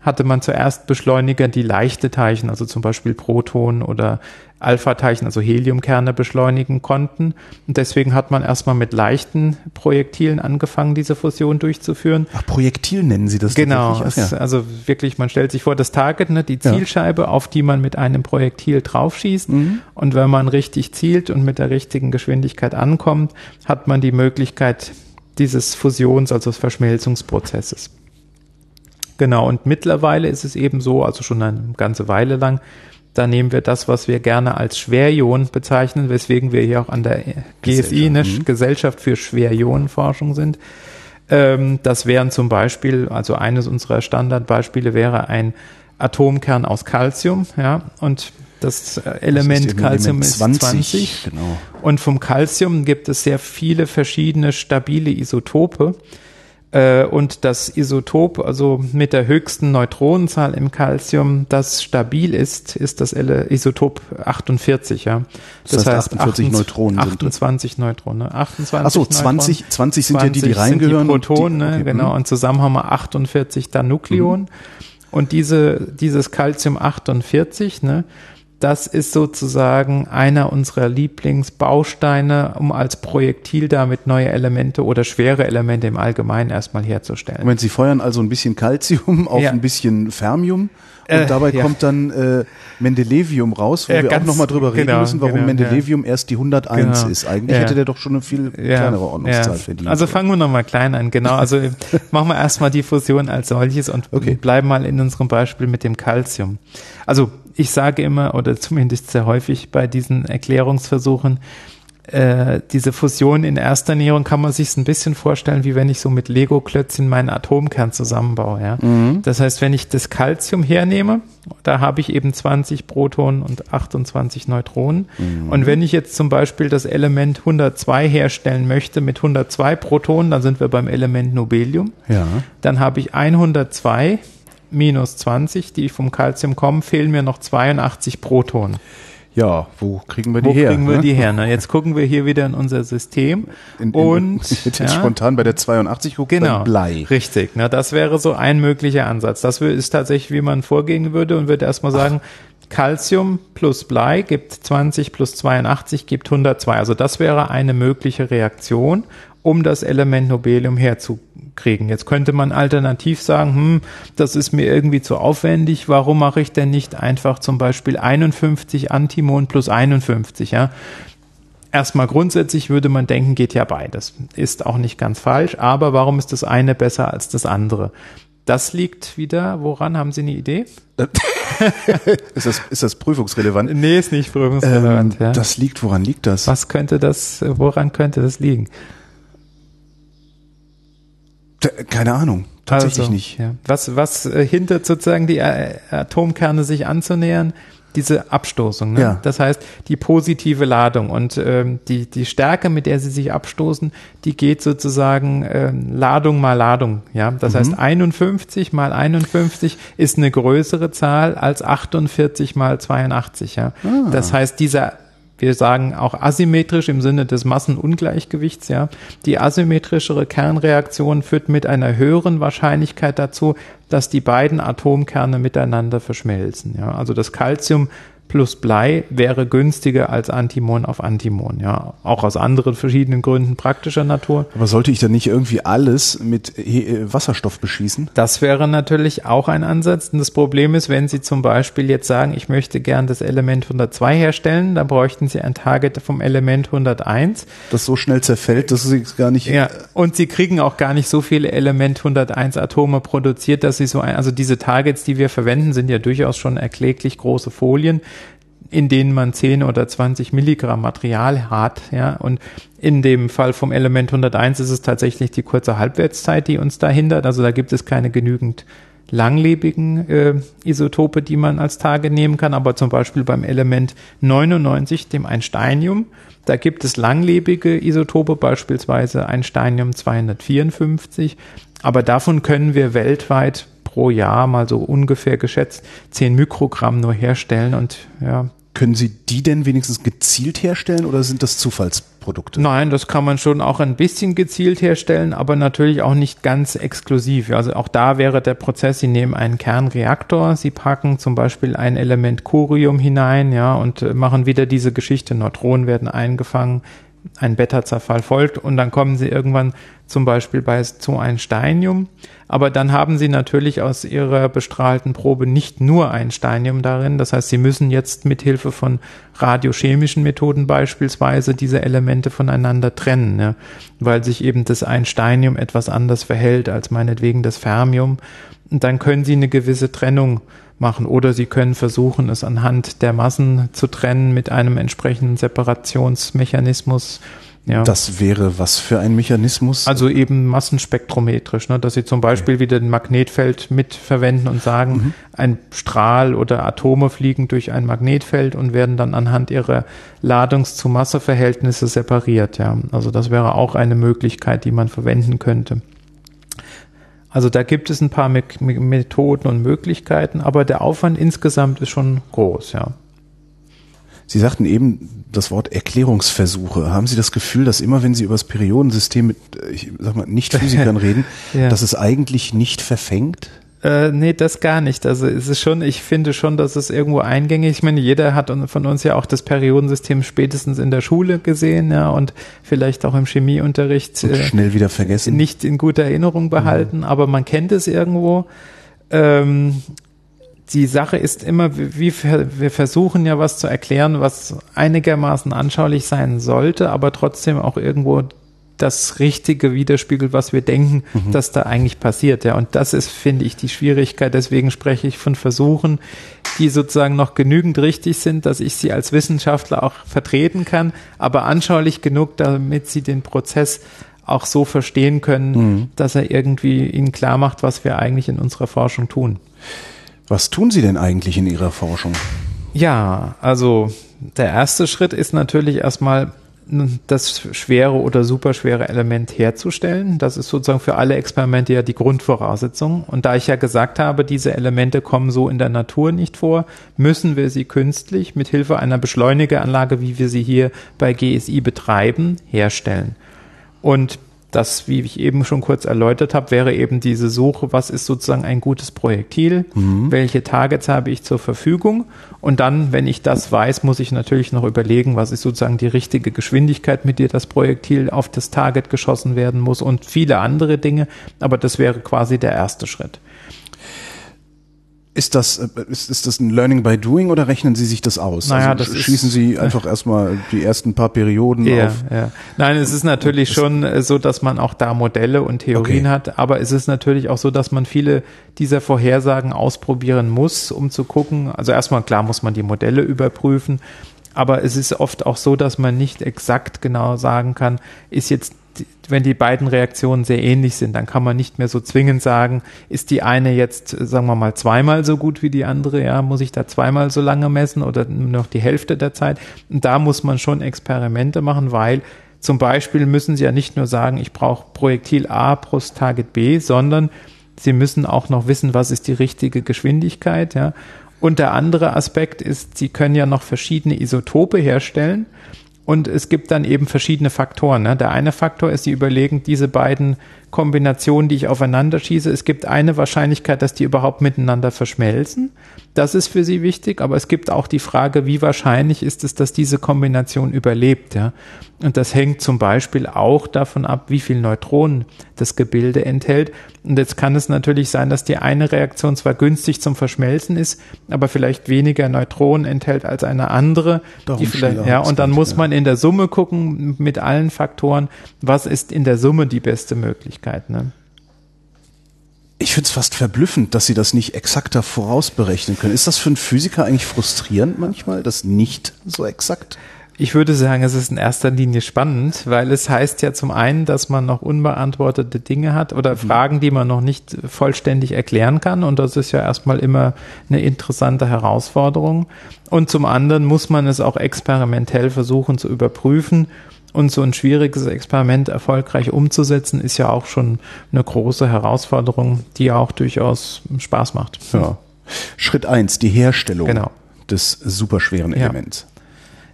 hatte man zuerst Beschleuniger, die leichte Teilchen, also zum Beispiel Protonen oder Alpha-Teilchen, also Heliumkerne beschleunigen konnten. Und deswegen hat man erstmal mit leichten Projektilen angefangen, diese Fusion durchzuführen. Ach, Projektil nennen Sie das? Genau, Ach, ja. also wirklich, man stellt sich vor, das Target, ne, die Zielscheibe, ja. auf die man mit einem Projektil draufschießt. Mhm. Und wenn man richtig zielt und mit der richtigen Geschwindigkeit ankommt, hat man die Möglichkeit dieses Fusions, also des Verschmelzungsprozesses. Genau, und mittlerweile ist es eben so, also schon eine ganze Weile lang, da nehmen wir das, was wir gerne als Schwerionen bezeichnen, weswegen wir hier auch an der GSI, eine mhm. Gesellschaft für Schwerionenforschung sind. Ähm, das wären zum Beispiel, also eines unserer Standardbeispiele wäre ein Atomkern aus Calcium, ja, und das Element das Calcium ist 20. 20 genau. Und vom Calcium gibt es sehr viele verschiedene stabile Isotope. Äh, und das Isotop, also mit der höchsten Neutronenzahl im Calcium, das stabil ist, ist das Isotop 48, ja. Das, das heißt, 48 Neutronen 28 sind. Neutronen, 28 Ach so, 20, 20 sind 20 ja die, die reingehören. Die Protonen, die, okay, genau. Mhm. Und zusammen haben wir 48 dann Nukleonen. Mhm. Und diese, dieses Calcium 48, ne, das ist sozusagen einer unserer Lieblingsbausteine, um als Projektil damit neue Elemente oder schwere Elemente im Allgemeinen erstmal herzustellen. Moment, Sie feuern also ein bisschen Calcium auf ja. ein bisschen Fermium und äh, dabei ja. kommt dann äh, Mendelevium raus, wo ja, wir auch nochmal drüber reden genau, müssen, warum genau, Mendelevium erst die 101 genau. ist. Eigentlich hätte der doch schon eine viel kleinere Ordnungszahl verdient. Also fangen wir nochmal klein an, genau. Also [laughs] machen wir erstmal die Fusion als solches und okay. bleiben mal in unserem Beispiel mit dem Calcium. Also ich sage immer, oder zumindest sehr häufig bei diesen Erklärungsversuchen, äh, diese Fusion in erster Näherung kann man sich ein bisschen vorstellen, wie wenn ich so mit Lego-Klötzchen meinen Atomkern zusammenbaue. Ja? Mhm. Das heißt, wenn ich das Calcium hernehme, da habe ich eben 20 Protonen und 28 Neutronen. Mhm. Und wenn ich jetzt zum Beispiel das Element 102 herstellen möchte mit 102 Protonen, dann sind wir beim Element Nobelium. Ja. Dann habe ich 102 minus 20, die vom Calcium kommen, fehlen mir noch 82 Protonen. Ja, wo kriegen wir die wo her? Wo kriegen wir ne? die her? Ne? Jetzt gucken wir hier wieder in unser System in, in, und [laughs] jetzt ja, spontan bei der 82 guckt genau, Blei. Richtig, ne? das wäre so ein möglicher Ansatz. Das ist tatsächlich, wie man vorgehen würde und würde erstmal sagen. Calcium plus Blei gibt 20 plus 82 gibt 102. Also das wäre eine mögliche Reaktion um das Element Nobelium herzukriegen. Jetzt könnte man alternativ sagen, hm, das ist mir irgendwie zu aufwendig, warum mache ich denn nicht einfach zum Beispiel 51 Antimon plus 51, ja? Erstmal grundsätzlich würde man denken, geht ja beides. Ist auch nicht ganz falsch, aber warum ist das eine besser als das andere? Das liegt wieder, woran haben Sie eine Idee? [laughs] ist, das, ist das prüfungsrelevant? Nee, ist nicht prüfungsrelevant. Ähm, ja. Das liegt, woran liegt das? Was könnte das, woran könnte das liegen? Keine Ahnung. Tatsächlich also, nicht. Ja. Was, was äh, hindert sozusagen die äh, Atomkerne sich anzunähern? Diese Abstoßung. Ne? Ja. Das heißt, die positive Ladung und ähm, die, die Stärke, mit der sie sich abstoßen, die geht sozusagen ähm, Ladung mal Ladung. Ja, Das mhm. heißt, 51 mal 51 ist eine größere Zahl als 48 mal 82. Ja? Ah. Das heißt, dieser wir sagen auch asymmetrisch im Sinne des Massenungleichgewichts, ja. Die asymmetrischere Kernreaktion führt mit einer höheren Wahrscheinlichkeit dazu, dass die beiden Atomkerne miteinander verschmelzen, ja. Also das Calcium plus Blei wäre günstiger als Antimon auf Antimon, ja. Auch aus anderen verschiedenen Gründen praktischer Natur. Aber sollte ich dann nicht irgendwie alles mit äh, Wasserstoff beschießen? Das wäre natürlich auch ein Ansatz. Und das Problem ist, wenn Sie zum Beispiel jetzt sagen, ich möchte gern das Element 102 herstellen, dann bräuchten Sie ein Target vom Element 101. Das so schnell zerfällt, dass Sie gar nicht. Ja, und Sie kriegen auch gar nicht so viele Element 101 Atome produziert, dass Sie so ein, also diese Targets, die wir verwenden, sind ja durchaus schon erkläglich große Folien in denen man 10 oder 20 Milligramm Material hat, ja, und in dem Fall vom Element 101 ist es tatsächlich die kurze Halbwertszeit, die uns da hindert, also da gibt es keine genügend langlebigen äh, Isotope, die man als Tage nehmen kann, aber zum Beispiel beim Element 99, dem Einsteinium, da gibt es langlebige Isotope, beispielsweise Einsteinium 254, aber davon können wir weltweit pro Jahr mal so ungefähr geschätzt 10 Mikrogramm nur herstellen und ja, können Sie die denn wenigstens gezielt herstellen oder sind das Zufallsprodukte? Nein, das kann man schon auch ein bisschen gezielt herstellen, aber natürlich auch nicht ganz exklusiv. Also auch da wäre der Prozess, Sie nehmen einen Kernreaktor, Sie packen zum Beispiel ein Element Curium hinein, ja, und äh, machen wieder diese Geschichte, Neutronen werden eingefangen, ein Beta-Zerfall folgt und dann kommen Sie irgendwann zum Beispiel bei zu ein Steinium. Aber dann haben Sie natürlich aus Ihrer bestrahlten Probe nicht nur ein Steinium darin. Das heißt, Sie müssen jetzt mit Hilfe von radiochemischen Methoden beispielsweise diese Elemente voneinander trennen, ja, weil sich eben das Einsteinium etwas anders verhält als meinetwegen das Fermium. Und dann können Sie eine gewisse Trennung machen. Oder Sie können versuchen, es anhand der Massen zu trennen mit einem entsprechenden Separationsmechanismus. Ja. Das wäre was für ein Mechanismus? Also eben massenspektrometrisch, ne, dass Sie zum Beispiel okay. wieder ein Magnetfeld mitverwenden und sagen, mhm. ein Strahl oder Atome fliegen durch ein Magnetfeld und werden dann anhand ihrer Ladungs- zu Masseverhältnisse separiert. Ja, also das wäre auch eine Möglichkeit, die man verwenden könnte. Also da gibt es ein paar Me Methoden und Möglichkeiten, aber der Aufwand insgesamt ist schon groß, ja. Sie sagten eben das Wort Erklärungsversuche. Haben Sie das Gefühl, dass immer wenn Sie über das Periodensystem mit, ich sag mal, Nicht-Physikern [laughs] reden, ja. dass es eigentlich nicht verfängt? Äh, nee, das gar nicht. Also es ist schon, ich finde schon, dass es irgendwo eingängig. Ich meine, jeder hat von uns ja auch das Periodensystem spätestens in der Schule gesehen, ja, und vielleicht auch im Chemieunterricht äh, schnell wieder vergessen. Nicht in guter Erinnerung behalten, mhm. aber man kennt es irgendwo. Ähm, die Sache ist immer, wie wir versuchen ja was zu erklären, was einigermaßen anschaulich sein sollte, aber trotzdem auch irgendwo das Richtige widerspiegelt, was wir denken, mhm. dass da eigentlich passiert. Ja, und das ist, finde ich, die Schwierigkeit. Deswegen spreche ich von Versuchen, die sozusagen noch genügend richtig sind, dass ich sie als Wissenschaftler auch vertreten kann, aber anschaulich genug, damit sie den Prozess auch so verstehen können, mhm. dass er irgendwie ihnen klar macht, was wir eigentlich in unserer Forschung tun. Was tun Sie denn eigentlich in Ihrer Forschung? Ja, also der erste Schritt ist natürlich erstmal das schwere oder superschwere Element herzustellen. Das ist sozusagen für alle Experimente ja die Grundvoraussetzung. Und da ich ja gesagt habe, diese Elemente kommen so in der Natur nicht vor, müssen wir sie künstlich mit Hilfe einer Beschleunigeranlage, wie wir sie hier bei GSI betreiben, herstellen. Und das, wie ich eben schon kurz erläutert habe, wäre eben diese Suche, was ist sozusagen ein gutes Projektil, mhm. welche Targets habe ich zur Verfügung und dann, wenn ich das weiß, muss ich natürlich noch überlegen, was ist sozusagen die richtige Geschwindigkeit, mit der das Projektil auf das Target geschossen werden muss und viele andere Dinge, aber das wäre quasi der erste Schritt. Ist das, äh, ist, ist das ein Learning by Doing oder rechnen Sie sich das aus? Naja, also das schließen Sie [laughs] einfach erstmal die ersten paar Perioden ja, auf? Ja. Nein, es ist natürlich schon äh, so, dass man auch da Modelle und Theorien okay. hat, aber es ist natürlich auch so, dass man viele dieser Vorhersagen ausprobieren muss, um zu gucken. Also erstmal klar muss man die Modelle überprüfen, aber es ist oft auch so, dass man nicht exakt genau sagen kann, ist jetzt wenn die beiden Reaktionen sehr ähnlich sind, dann kann man nicht mehr so zwingend sagen, ist die eine jetzt, sagen wir mal, zweimal so gut wie die andere, ja, muss ich da zweimal so lange messen oder nur noch die Hälfte der Zeit? Und da muss man schon Experimente machen, weil zum Beispiel müssen Sie ja nicht nur sagen, ich brauche Projektil A plus Target B, sondern Sie müssen auch noch wissen, was ist die richtige Geschwindigkeit, ja. Und der andere Aspekt ist, Sie können ja noch verschiedene Isotope herstellen und es gibt dann eben verschiedene Faktoren. Ne? Der eine Faktor ist, Sie überlegen, diese beiden Kombinationen, die ich aufeinander schieße, es gibt eine Wahrscheinlichkeit, dass die überhaupt miteinander verschmelzen. Das ist für Sie wichtig, aber es gibt auch die Frage, wie wahrscheinlich ist es, dass diese Kombination überlebt. Ja? Und das hängt zum Beispiel auch davon ab, wie viel Neutronen das Gebilde enthält. Und jetzt kann es natürlich sein, dass die eine Reaktion zwar günstig zum Verschmelzen ist, aber vielleicht weniger Neutronen enthält als eine andere. Die vielleicht, ja, und dann muss man in der Summe gucken mit allen Faktoren, was ist in der Summe die beste Möglichkeit. Ne? Ich finde es fast verblüffend, dass Sie das nicht exakter vorausberechnen können. Ist das für einen Physiker eigentlich frustrierend manchmal, das nicht so exakt? Ich würde sagen, es ist in erster Linie spannend, weil es heißt ja zum einen, dass man noch unbeantwortete Dinge hat oder mhm. Fragen, die man noch nicht vollständig erklären kann. Und das ist ja erstmal immer eine interessante Herausforderung. Und zum anderen muss man es auch experimentell versuchen zu überprüfen. Und so ein schwieriges Experiment erfolgreich umzusetzen, ist ja auch schon eine große Herausforderung, die ja auch durchaus Spaß macht. Ja. Schritt eins: die Herstellung. Genau des superschweren. Elements. Ja,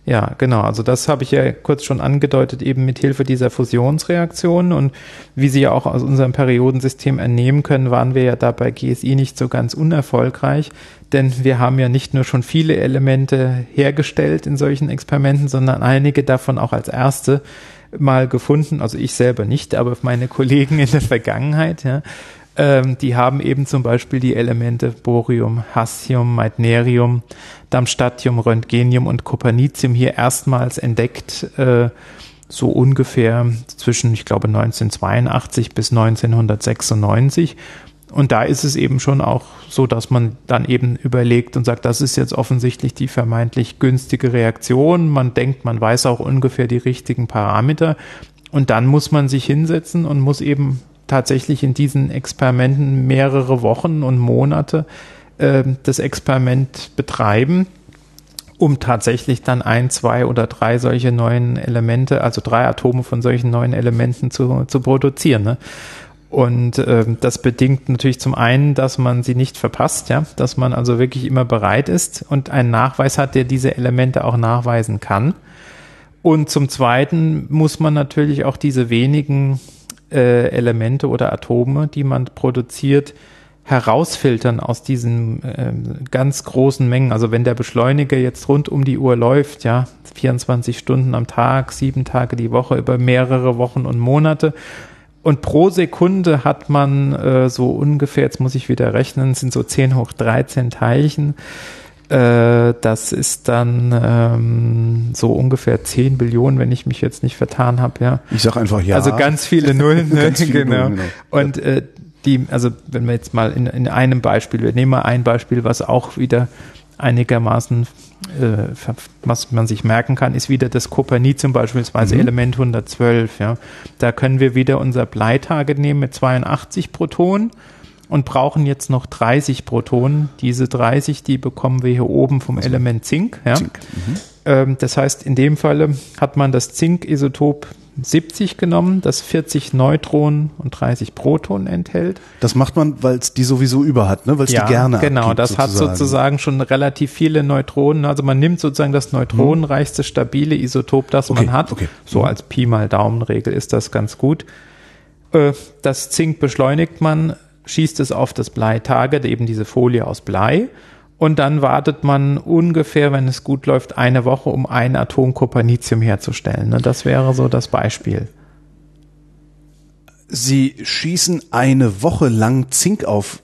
genau. Also das habe ich ja kurz schon angedeutet, eben mit Hilfe dieser Fusionsreaktionen. Und wie Sie ja auch aus unserem Periodensystem entnehmen können, waren wir ja da bei GSI nicht so ganz unerfolgreich. Denn wir haben ja nicht nur schon viele Elemente hergestellt in solchen Experimenten, sondern einige davon auch als erste mal gefunden. Also ich selber nicht, aber meine Kollegen in der Vergangenheit, ja. Ähm, die haben eben zum Beispiel die Elemente Borium, Hassium, Meitnerium, Darmstadtium, Röntgenium und Copernicium hier erstmals entdeckt, äh, so ungefähr zwischen, ich glaube, 1982 bis 1996. Und da ist es eben schon auch so, dass man dann eben überlegt und sagt, das ist jetzt offensichtlich die vermeintlich günstige Reaktion. Man denkt, man weiß auch ungefähr die richtigen Parameter. Und dann muss man sich hinsetzen und muss eben tatsächlich in diesen Experimenten mehrere Wochen und Monate äh, das Experiment betreiben, um tatsächlich dann ein, zwei oder drei solche neuen Elemente, also drei Atome von solchen neuen Elementen zu, zu produzieren. Ne? Und ähm, das bedingt natürlich zum einen, dass man sie nicht verpasst, ja, dass man also wirklich immer bereit ist und einen Nachweis hat, der diese Elemente auch nachweisen kann. Und zum zweiten muss man natürlich auch diese wenigen äh, Elemente oder Atome, die man produziert, herausfiltern aus diesen äh, ganz großen Mengen. Also wenn der Beschleuniger jetzt rund um die Uhr läuft, ja, 24 Stunden am Tag, sieben Tage die Woche über mehrere Wochen und Monate, und pro Sekunde hat man äh, so ungefähr, jetzt muss ich wieder rechnen, sind so 10 hoch 13 Teilchen. Äh, das ist dann ähm, so ungefähr 10 Billionen, wenn ich mich jetzt nicht vertan habe, ja. Ich sag einfach ja. Also ganz viele Nullen, [laughs] ne? Ganz viele genau. Nullen, genau. Und äh, die, also wenn wir jetzt mal in, in einem Beispiel, wir nehmen mal ein Beispiel, was auch wieder einigermaßen, äh, was man sich merken kann, ist wieder das Copernicium beispielsweise Mhm. Element 112. Ja, da können wir wieder unser Bleitarget nehmen mit 82 Protonen und brauchen jetzt noch 30 Protonen. Diese 30, die bekommen wir hier oben vom Element Zink. Ja. Zink. Mhm. Ähm, das heißt, in dem Falle hat man das Zink-Isotop 70 genommen, das 40 Neutronen und 30 Protonen enthält. Das macht man, weil es die sowieso über hat, ne? weil es die gerne genau, abgibt, das hat sozusagen schon relativ viele Neutronen. Also man nimmt sozusagen das neutronenreichste stabile Isotop, das Okay, man hat. okay. So Mhm. als Pi mal Daumenregel ist das ganz gut. Äh, Das Zink beschleunigt man, schießt es auf das Bleitarget, eben diese Folie aus Blei. Und dann wartet man ungefähr, wenn es gut läuft, eine Woche, um ein Atom Copernicium herzustellen. Ne, Das wäre so das Beispiel. Sie schießen eine Woche lang Zink auf.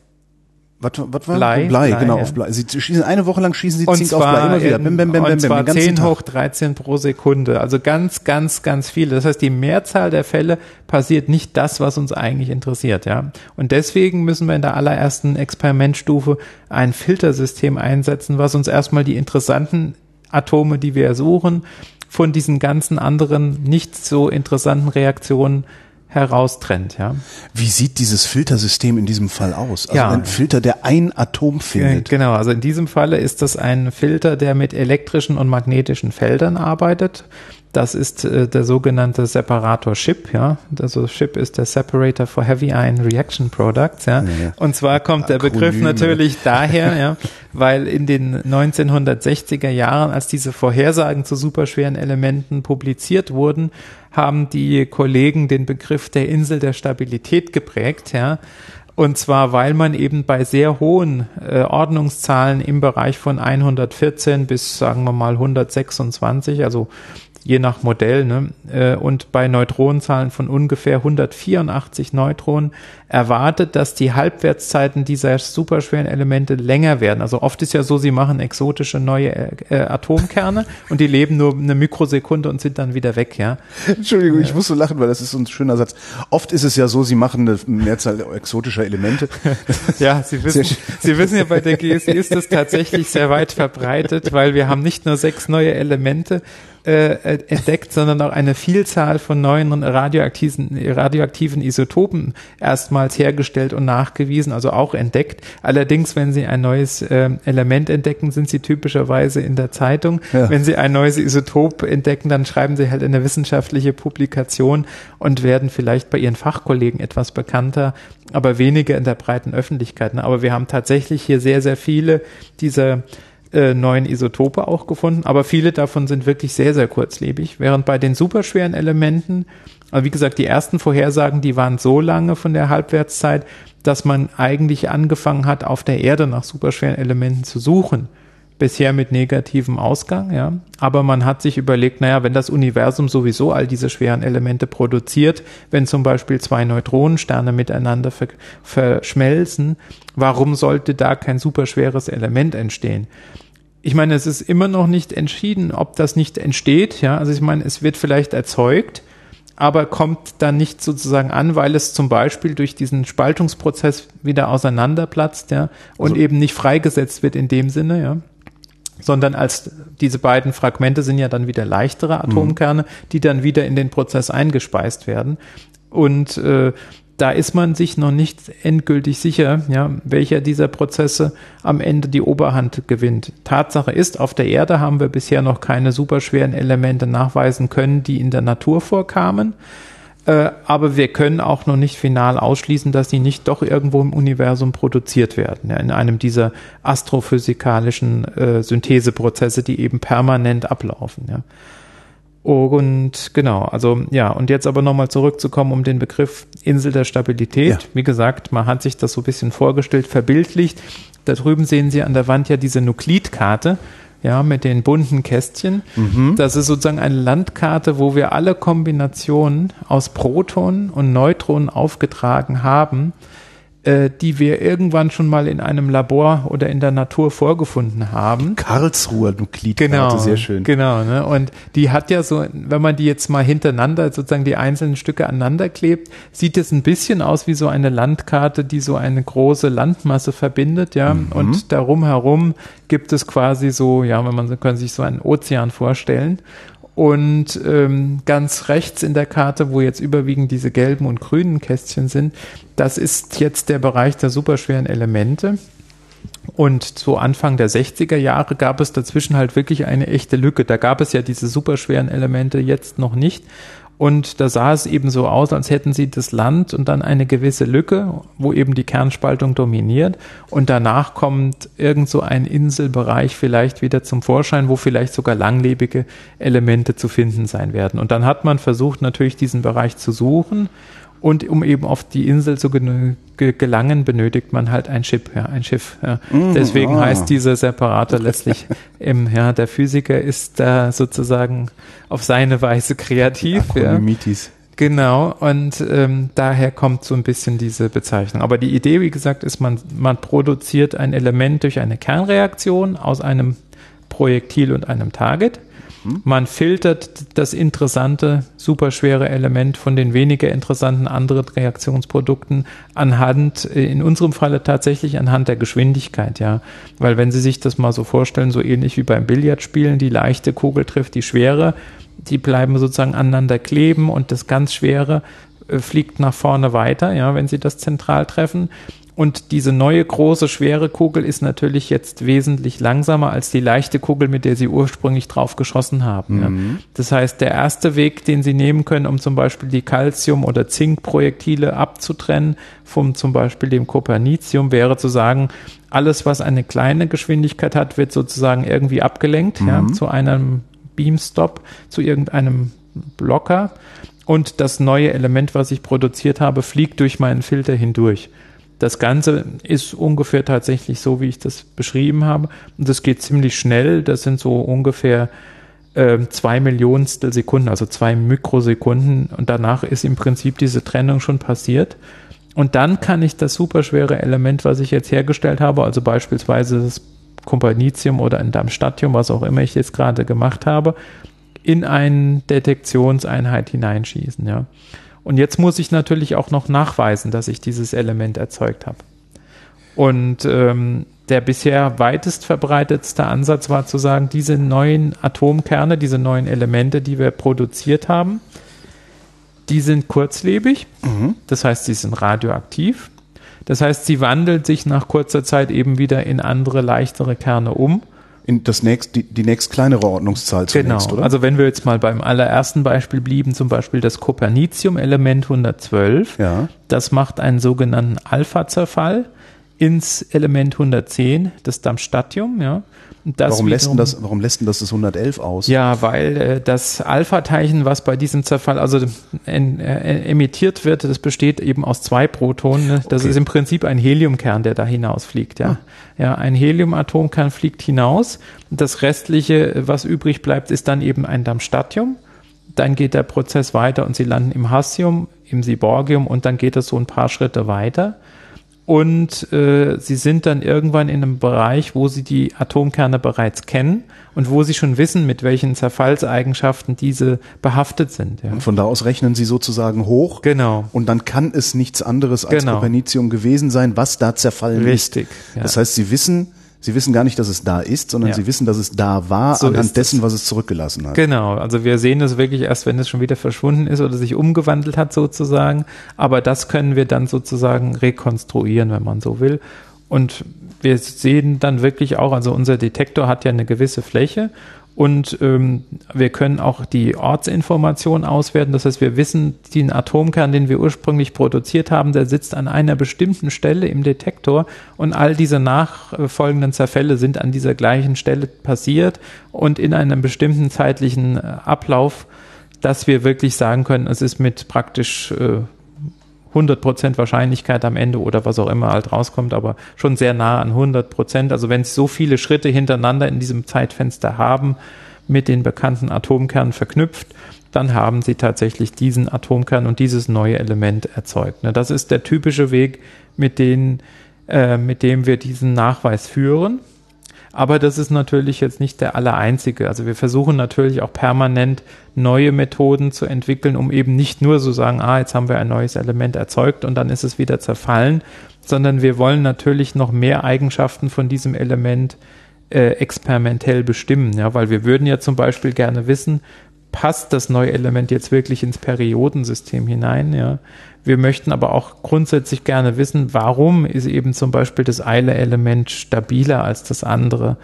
Was, was war Blei, Blei, Blei, genau, ja. auf Blei. Sie schießen eine Woche lang schießen Sie Und Zink auf Blei immer wieder. Bim, bim, bim, und bim, zwar ganzen 10 Tag. hoch 13 pro Sekunde. Also ganz, ganz, ganz viele. Das heißt, die Mehrzahl der Fälle passiert nicht das, was uns eigentlich interessiert, ja. Und deswegen müssen wir in der allerersten Experimentstufe ein Filtersystem einsetzen, was uns erstmal die interessanten Atome, die wir suchen, von diesen ganzen anderen nicht so interessanten Reaktionen heraustrennt, ja. Wie sieht dieses Filtersystem in diesem Fall aus? Also Ja. ein Filter, der ein Atom Äh, findet. Genau, also in diesem Falle ist das ein Filter, der mit elektrischen und magnetischen Feldern arbeitet. Das ist äh, der sogenannte Separator SHIP, ja. Also SHIP ist der Separator for Heavy Ion Reaction Products, ja. Ja. Und zwar kommt der Begriff Akronyme. natürlich [laughs] daher, ja, weil in den 1960er Jahren, als diese Vorhersagen zu superschweren Elementen publiziert wurden, haben die Kollegen den Begriff der Insel der Stabilität geprägt, ja. Und zwar, weil man eben bei sehr hohen äh, Ordnungszahlen im Bereich von 114 bis, sagen wir mal, 126, also je nach Modell, ne, äh, und bei Neutronenzahlen von ungefähr 184 Neutronen erwartet, dass die Halbwertszeiten dieser superschweren Elemente länger werden. Also oft ist ja so, sie machen exotische neue äh, äh, Atomkerne [laughs] und die leben nur eine Mikrosekunde und sind dann wieder weg, ja. Entschuldigung, ich muss so lachen, weil das ist so ein schöner Satz. Oft ist es ja so, Sie machen eine Mehrzahl exotischer Elemente. [laughs] Ja, Sie wissen, Sie wissen ja, bei der GSI ist das tatsächlich sehr weit verbreitet, weil wir haben nicht nur sechs neue Elemente äh, entdeckt, sondern auch eine Vielzahl von neuen radioaktiven, radioaktiven Isotopen erstmals hergestellt und nachgewiesen, also auch entdeckt. Allerdings, wenn Sie ein neues äh, Element entdecken, sind Sie typischerweise in der Zeitung. Ja. Wenn Sie ein neues Isotop entdecken, dann schreiben Sie halt eine wissenschaftliche Publikation und werden vielleicht bei Ihren Fachkollegen etwas bekannter, aber weniger in der breiten Öffentlichkeit. ne? Aber wir haben tatsächlich hier sehr, sehr viele dieser äh, neuen Isotope auch gefunden, aber viele davon sind wirklich sehr, sehr kurzlebig, während bei den superschweren Elementen, also wie gesagt, die ersten Vorhersagen, die waren so lange von der Halbwertszeit, dass man eigentlich angefangen hat, auf der Erde nach superschweren Elementen zu suchen bisher mit negativem Ausgang, ja. Aber man hat sich überlegt, naja, wenn das Universum sowieso all diese schweren Elemente produziert, wenn zum Beispiel zwei Neutronensterne miteinander ver verschmelzen, warum sollte da kein superschweres Element entstehen? Ich meine, es ist immer noch nicht entschieden, ob das nicht entsteht, ja. Also ich meine, es wird vielleicht erzeugt, aber kommt dann nicht sozusagen an, weil es zum Beispiel durch diesen Spaltungsprozess wieder auseinanderplatzt, ja, und also, eben nicht freigesetzt wird in dem Sinne, ja sondern als diese beiden Fragmente sind ja dann wieder leichtere Atomkerne, mhm. die dann wieder in den Prozess eingespeist werden. Und äh, da ist man sich noch nicht endgültig sicher, ja, welcher dieser Prozesse am Ende die Oberhand gewinnt. Tatsache ist, auf der Erde haben wir bisher noch keine superschweren Elemente nachweisen können, die in der Natur vorkamen. Äh, aber wir können auch noch nicht final ausschließen, dass sie nicht doch irgendwo im Universum produziert werden, ja, in einem dieser astrophysikalischen äh, Syntheseprozesse, die eben permanent ablaufen. Ja. Und genau, also ja, und jetzt aber nochmal zurückzukommen um den Begriff Insel der Stabilität. Ja. Wie gesagt, man hat sich das so ein bisschen vorgestellt, verbildlicht. Da drüben sehen Sie an der Wand ja diese Nuklidkarte ja, mit den bunten Kästchen. Mhm. Das ist sozusagen eine Landkarte, wo wir alle Kombinationen aus Protonen und Neutronen aufgetragen haben, äh, die wir irgendwann schon mal in einem Labor oder in der Natur vorgefunden haben. Karlsruher Nuklidkarte, genau, sehr schön. Genau, ne? und die hat ja so, wenn man die jetzt mal hintereinander, sozusagen die einzelnen Stücke aneinander klebt, sieht es ein bisschen aus wie so eine Landkarte, die so eine große Landmasse verbindet, ja, mhm. und darum herum gibt es quasi so, ja, wenn man, kann sich so einen Ozean vorstellen und ähm, ganz rechts in der Karte, wo jetzt überwiegend diese gelben und grünen Kästchen sind, das ist jetzt der Bereich der superschweren Elemente. Und so Anfang der 60er Jahre gab es dazwischen halt wirklich eine echte Lücke. Da gab es ja diese superschweren Elemente jetzt noch nicht. Und da sah es eben so aus, als hätten sie das Land und dann eine gewisse Lücke, wo eben die Kernspaltung dominiert. Und danach kommt irgend so ein Inselbereich vielleicht wieder zum Vorschein, wo vielleicht sogar langlebige Elemente zu finden sein werden. Und dann hat man versucht, natürlich diesen Bereich zu suchen und um eben auf die Insel zu gelangen, benötigt man halt ein Schiff, ja, ein Schiff. Ja. Mm, Deswegen ah. heißt dieser Separator [laughs] letztlich im, ja, der Physiker ist da sozusagen auf seine Weise kreativ. Ja. Genau, und ähm, daher kommt so ein bisschen diese Bezeichnung. Aber die Idee, wie gesagt, ist, man, man produziert ein Element durch eine Kernreaktion aus einem Projektil und einem Target hm? Man filtert das interessante, superschwere Element von den weniger interessanten anderen Reaktionsprodukten anhand, äh, in unserem Falle tatsächlich anhand der Geschwindigkeit, ja. Weil wenn Sie sich das mal so vorstellen, so ähnlich wie beim Billardspielen, die leichte Kugel trifft die schwere, die bleiben sozusagen aneinander kleben und das ganz schwere äh, fliegt nach vorne weiter, ja, wenn Sie das zentral treffen. Und diese neue große, schwere Kugel ist natürlich jetzt wesentlich langsamer als die leichte Kugel, mit der sie ursprünglich drauf geschossen haben. Mhm. Ja. Das heißt, der erste Weg, den sie nehmen können, um zum Beispiel die Calcium- oder Zinkprojektile abzutrennen vom zum Beispiel dem Kopernicium, wäre zu sagen, alles, was eine kleine Geschwindigkeit hat, wird sozusagen irgendwie abgelenkt, mhm. ja, zu einem Beamstop, zu irgendeinem Blocker. Und das neue Element, was ich produziert habe, fliegt durch meinen Filter hindurch. Das Ganze ist ungefähr tatsächlich so, wie ich das beschrieben habe. Und das geht ziemlich schnell. Das sind so ungefähr äh, zwei Millionstel Sekunden, also zwei Mikrosekunden. Und danach ist im Prinzip diese Trennung schon passiert. Und dann kann ich das superschwere Element, was ich jetzt hergestellt habe, also beispielsweise das Kompanitium oder ein Darmstadium, was auch immer ich jetzt gerade gemacht habe, in eine Detektionseinheit hineinschießen, ja. Und jetzt muss ich natürlich auch noch nachweisen, dass ich dieses Element erzeugt habe. Und ähm, der bisher weitest verbreitetste Ansatz war zu sagen, diese neuen Atomkerne, diese neuen Elemente, die wir produziert haben, die sind kurzlebig, mhm. das heißt, sie sind radioaktiv. Das heißt, sie wandeln sich nach kurzer Zeit eben wieder in andere, leichtere Kerne um in das nächst, die, die nächst kleinere Ordnungszahl zunächst, genau. oder? Also wenn wir jetzt mal beim allerersten Beispiel blieben, zum Beispiel das Kopernicium-Element 112, ja. das macht einen sogenannten Alpha-Zerfall ins Element 110, das Darmstadtium, ja. warum, lässt denn das, warum lässt denn das das 111 aus? Ja, weil äh, das Alpha-Teilchen, was bei diesem Zerfall also en, äh, emittiert wird, das besteht eben aus zwei Protonen. Ne? Das okay. ist im Prinzip ein Heliumkern, der da hinausfliegt. Ja, ah. ja ein Heliumatomkern fliegt hinaus. Das restliche, was übrig bleibt, ist dann eben ein Darmstadtium. Dann geht der Prozess weiter und sie landen im Hassium, im Siborgium und dann geht es so ein paar Schritte weiter und äh, sie sind dann irgendwann in einem Bereich, wo sie die Atomkerne bereits kennen und wo sie schon wissen, mit welchen Zerfallseigenschaften diese behaftet sind. Ja. Und von da aus rechnen sie sozusagen hoch. Genau. Und dann kann es nichts anderes als genau. Copernicium gewesen sein, was da zerfallen Richtig, ist. Richtig. Ja. Das heißt, sie wissen, Sie wissen gar nicht, dass es da ist, sondern ja. Sie wissen, dass es da war, so anhand dessen, was es zurückgelassen hat. Genau, also wir sehen es wirklich erst, wenn es schon wieder verschwunden ist oder sich umgewandelt hat sozusagen. Aber das können wir dann sozusagen rekonstruieren, wenn man so will. Und wir sehen dann wirklich auch, also unser Detektor hat ja eine gewisse Fläche und ähm, wir können auch die Ortsinformation auswerten. Das heißt, wir wissen, den Atomkern, den wir ursprünglich produziert haben, der sitzt an einer bestimmten Stelle im Detektor und all diese nachfolgenden Zerfälle sind an dieser gleichen Stelle passiert und in einem bestimmten zeitlichen äh, Ablauf, dass wir wirklich sagen können, es ist mit praktisch äh, 100% Wahrscheinlichkeit am Ende oder was auch immer halt rauskommt, aber schon sehr nah an 100%. Also wenn Sie so viele Schritte hintereinander in diesem Zeitfenster haben, mit den bekannten Atomkernen verknüpft, dann haben Sie tatsächlich diesen Atomkern und dieses neue Element erzeugt. Ne, das ist der typische Weg, mit, den, äh, mit dem wir diesen Nachweis führen. Aber das ist natürlich jetzt nicht der allereinzige. Also wir versuchen natürlich auch permanent neue Methoden zu entwickeln, um eben nicht nur so sagen, ah, jetzt haben wir ein neues Element erzeugt und dann ist es wieder zerfallen, sondern wir wollen natürlich noch mehr Eigenschaften von diesem Element äh, experimentell bestimmen, ja, weil wir würden ja zum Beispiel gerne wissen, passt das neue Element jetzt wirklich ins Periodensystem hinein, ja. Wir möchten aber auch grundsätzlich gerne wissen, warum ist eben zum Beispiel das Eile-Element stabiler als das andere.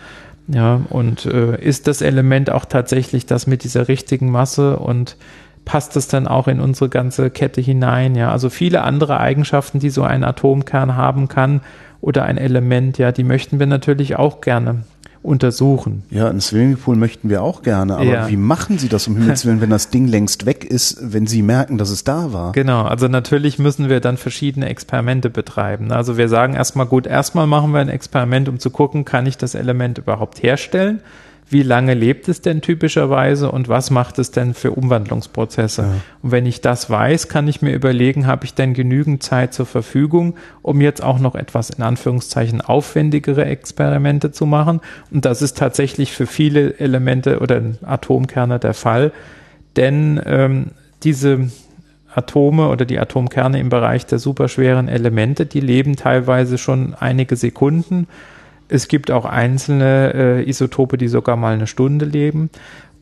Ja, und äh, ist das Element auch tatsächlich das mit dieser richtigen Masse und passt es dann auch in unsere ganze Kette hinein? Ja, also viele andere Eigenschaften, die so ein Atomkern haben kann oder ein Element, ja, die möchten wir natürlich auch gerne untersuchen. Ja, einen Swimmingpool möchten wir auch gerne, aber ja. wie machen Sie das um Himmels [laughs] Willen, wenn das Ding längst weg ist, wenn Sie merken, dass es da war? Genau, also natürlich müssen wir dann verschiedene Experimente betreiben. Also wir sagen erstmal gut, erstmal machen wir ein Experiment, um zu gucken, kann ich das Element überhaupt herstellen? Wie lange lebt es denn typischerweise und was macht es denn für Umwandlungsprozesse? Ja. Und wenn ich das weiß, kann ich mir überlegen, habe ich denn genügend Zeit zur Verfügung, um jetzt auch noch etwas in Anführungszeichen aufwendigere Experimente zu machen? Und das ist tatsächlich für viele Elemente oder Atomkerne der Fall, denn ähm, diese Atome oder die Atomkerne im Bereich der superschweren Elemente, die leben teilweise schon einige Sekunden es gibt auch einzelne äh, Isotope, die sogar mal eine Stunde leben.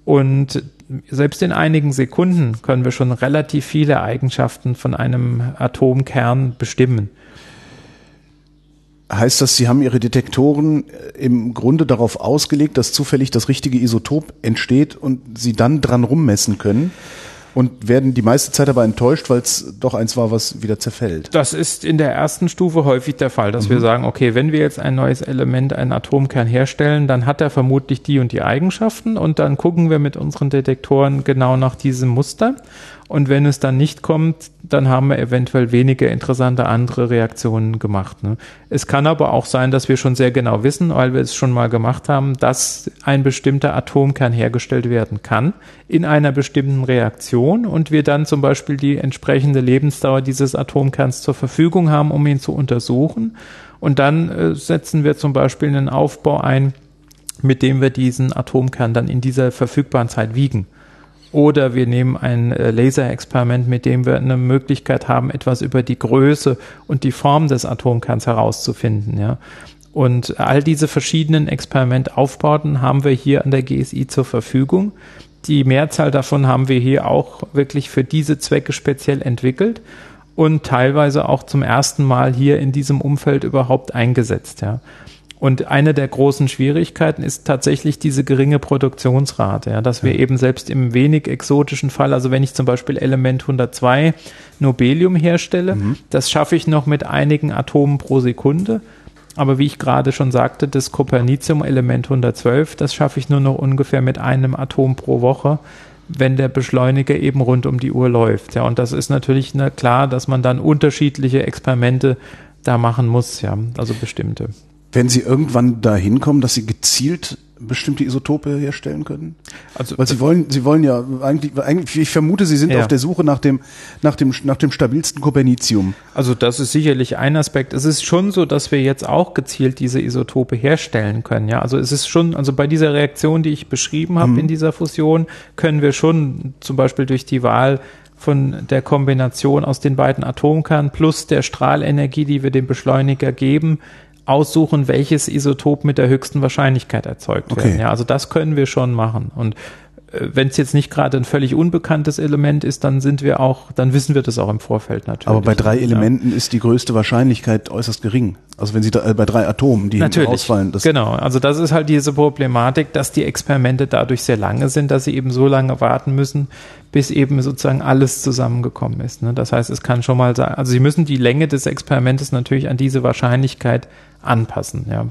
Und selbst in einigen Sekunden können wir schon relativ viele Eigenschaften von einem Atomkern bestimmen. Heißt das, Sie haben Ihre Detektoren äh, im Grunde darauf ausgelegt, dass zufällig das richtige Isotop entsteht und Sie dann dran rummessen können? Und werden die meiste Zeit aber enttäuscht, weil es doch eins war, was wieder zerfällt. Das ist in der ersten Stufe häufig der Fall, dass mhm. wir sagen, okay, wenn wir jetzt ein neues Element, einen Atomkern herstellen, dann hat er vermutlich die und die Eigenschaften und dann gucken wir mit unseren Detektoren genau nach diesem Muster und wenn es dann nicht kommt, dann haben wir eventuell weniger interessante andere Reaktionen gemacht. Ne? Es kann aber auch sein, dass wir schon sehr genau wissen, weil wir es schon mal gemacht haben, dass ein bestimmter Atomkern hergestellt werden kann in einer bestimmten Reaktion und wir dann zum Beispiel die entsprechende Lebensdauer dieses Atomkerns zur Verfügung haben, um ihn zu untersuchen. Und dann äh, setzen wir zum Beispiel einen Aufbau ein, mit dem wir diesen Atomkern dann in dieser verfügbaren Zeit wiegen. Oder wir nehmen ein äh, Laserexperiment, mit dem wir eine Möglichkeit haben, etwas über die Größe und die Form des Atomkerns herauszufinden. Ja. Und all diese verschiedenen Experimentaufbauten haben wir hier an der GSI zur Verfügung. Die Mehrzahl davon haben wir hier auch wirklich für diese Zwecke speziell entwickelt und teilweise auch zum ersten Mal hier in diesem Umfeld überhaupt eingesetzt. Ja. Und eine der großen Schwierigkeiten ist tatsächlich diese geringe Produktionsrate, ja, dass wir eben selbst im wenig exotischen Fall, also wenn ich zum Beispiel Element 102 Nobelium herstelle, mhm. das schaffe ich noch mit einigen Atomen pro Sekunde. Aber wie ich gerade schon sagte, das Kopernicium-Element 112, das schaffe ich nur noch ungefähr mit einem Atom pro Woche, wenn der Beschleuniger eben rund um die Uhr läuft. Ja, und das ist natürlich ne, klar, dass man dann unterschiedliche Experimente da machen muss, ja, also bestimmte. Wenn Sie irgendwann dahin kommen, dass Sie gezielt bestimmte Isotope herstellen können? Also, Weil Sie wollen, Sie wollen ja eigentlich, eigentlich ich vermute, Sie sind ja. auf der Suche nach dem, nach dem, nach dem stabilsten Kopernicium. Also das ist sicherlich ein Aspekt. Es ist schon so, dass wir jetzt auch gezielt diese Isotope herstellen können. Ja, also es ist schon, also bei dieser Reaktion, die ich beschrieben habe mhm. in dieser Fusion, können wir schon zum Beispiel durch die Wahl von der Kombination aus den beiden Atomkernen plus der Strahlenergie, die wir dem Beschleuniger geben, aussuchen, welches Isotop mit der höchsten Wahrscheinlichkeit erzeugt okay. werden. Ja, also das können wir schon machen. Und wenn es jetzt nicht gerade ein völlig unbekanntes Element ist, dann sind wir auch, dann wissen wir das auch im Vorfeld natürlich. Aber bei drei Elementen ja. ist die größte Wahrscheinlichkeit äußerst gering. Also wenn Sie da, äh, bei drei Atomen, die natürlich, ausfallen. Das genau, also das ist halt diese Problematik, dass die Experimente dadurch sehr lange sind, dass sie eben so lange warten müssen, bis eben sozusagen alles zusammengekommen ist. Ne? Das heißt, es kann schon mal sein, also Sie müssen die Länge des Experimentes natürlich an diese Wahrscheinlichkeit anpassen. Ja.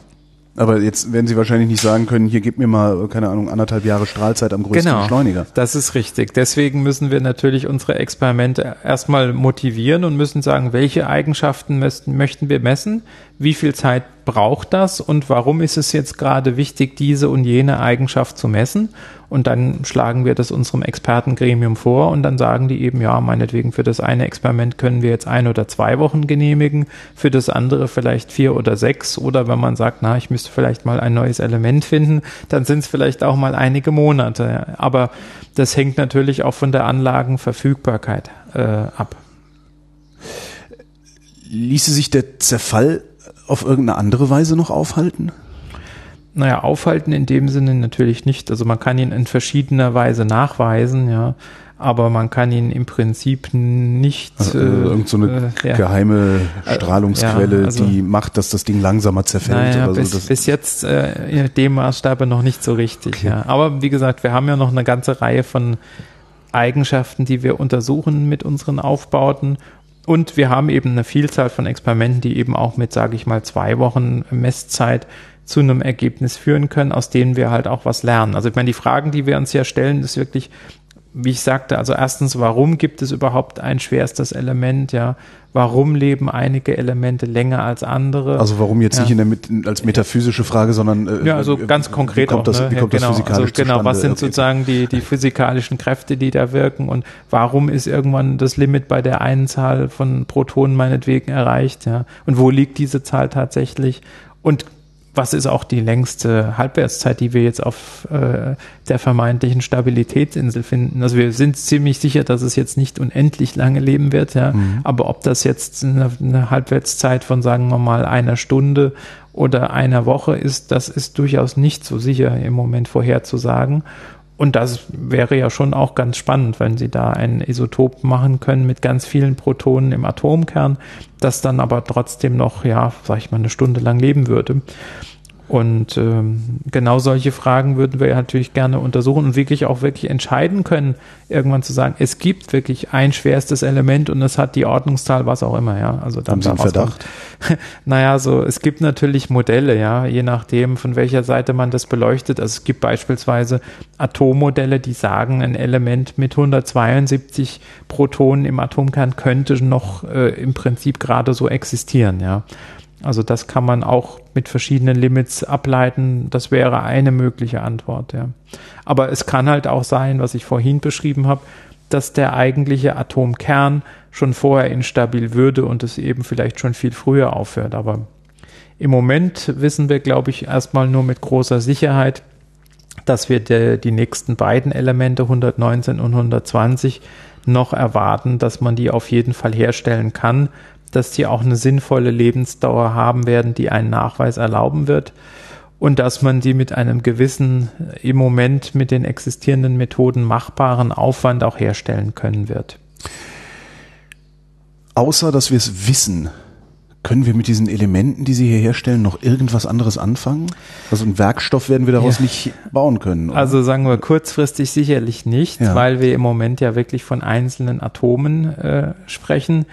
Aber jetzt werden Sie wahrscheinlich nicht sagen können, hier gib mir mal, keine Ahnung, anderthalb Jahre Strahlzeit am größten genau, Beschleuniger. Das ist richtig. Deswegen müssen wir natürlich unsere Experimente erstmal motivieren und müssen sagen, welche Eigenschaften möchten, möchten wir messen, wie viel Zeit braucht das und warum ist es jetzt gerade wichtig, diese und jene Eigenschaft zu messen. Und dann schlagen wir das unserem Expertengremium vor und dann sagen die eben, ja, meinetwegen für das eine Experiment können wir jetzt ein oder zwei Wochen genehmigen, für das andere vielleicht vier oder sechs. Oder wenn man sagt, na, ich müsste vielleicht mal ein neues Element finden, dann sind es vielleicht auch mal einige Monate. Aber das hängt natürlich auch von der Anlagenverfügbarkeit äh, ab. Ließe sich der Zerfall auf irgendeine andere Weise noch aufhalten? Naja, aufhalten in dem Sinne natürlich nicht. Also man kann ihn in verschiedener Weise nachweisen, ja, aber man kann ihn im Prinzip nicht. Also, äh, irgend so eine äh, geheime äh, Strahlungsquelle, ja, also, die macht, dass das Ding langsamer zerfällt. Naja, bis, so. bis jetzt äh, in dem Maßstab noch nicht so richtig. Okay. Ja. Aber wie gesagt, wir haben ja noch eine ganze Reihe von Eigenschaften, die wir untersuchen mit unseren Aufbauten und wir haben eben eine Vielzahl von Experimenten, die eben auch mit, sage ich mal, zwei Wochen Messzeit zu einem Ergebnis führen können, aus denen wir halt auch was lernen. Also ich meine, die Fragen, die wir uns ja stellen, ist wirklich, wie ich sagte, also erstens, warum gibt es überhaupt ein schwerstes Element, ja? Warum leben einige Elemente länger als andere? Also warum jetzt ja. nicht in der, als metaphysische Frage, sondern äh, ja, also ganz konkret wie kommt auch, das, ne? wie kommt genau, das physikalisch also, genau, was sind okay. sozusagen die die physikalischen Kräfte, die da wirken und warum ist irgendwann das Limit bei der einen Zahl von Protonen meinetwegen erreicht, ja? Und wo liegt diese Zahl tatsächlich? Und was ist auch die längste Halbwertszeit, die wir jetzt auf äh, der vermeintlichen Stabilitätsinsel finden? Also wir sind ziemlich sicher, dass es jetzt nicht unendlich lange leben wird, ja. Mhm. Aber ob das jetzt eine, eine Halbwertszeit von, sagen wir mal, einer Stunde oder einer Woche ist, das ist durchaus nicht so sicher im Moment vorherzusagen. Und das wäre ja schon auch ganz spannend, wenn Sie da ein Isotop machen können mit ganz vielen Protonen im Atomkern, das dann aber trotzdem noch, ja, sag ich mal, eine Stunde lang leben würde. Und ähm, genau solche Fragen würden wir natürlich gerne untersuchen und wirklich auch wirklich entscheiden können, irgendwann zu sagen, es gibt wirklich ein schwerstes Element und es hat die Ordnungszahl, was auch immer, ja. Also dann Haben Sie einen Verdacht? [laughs] naja, so es gibt natürlich Modelle, ja, je nachdem, von welcher Seite man das beleuchtet. Also es gibt beispielsweise Atommodelle, die sagen, ein Element mit 172 Protonen im Atomkern könnte noch äh, im Prinzip gerade so existieren, ja. Also das kann man auch mit verschiedenen Limits ableiten. Das wäre eine mögliche Antwort, ja. Aber es kann halt auch sein, was ich vorhin beschrieben habe, dass der eigentliche Atomkern schon vorher instabil würde und es eben vielleicht schon viel früher aufhört. Aber im Moment wissen wir, glaube ich, erstmal nur mit großer Sicherheit, dass wir de, die nächsten beiden Elemente 119 und 120 noch erwarten, dass man die auf jeden Fall herstellen kann dass die auch eine sinnvolle Lebensdauer haben werden, die einen Nachweis erlauben wird und dass man die mit einem gewissen, im Moment mit den existierenden Methoden machbaren Aufwand auch herstellen können wird. Außer dass wir es wissen, können wir mit diesen Elementen, die Sie hier herstellen, noch irgendwas anderes anfangen? Also einen Werkstoff werden wir daraus ja. nicht bauen können. Oder? Also sagen wir kurzfristig sicherlich nicht, ja. weil wir im Moment ja wirklich von einzelnen Atomen äh, sprechen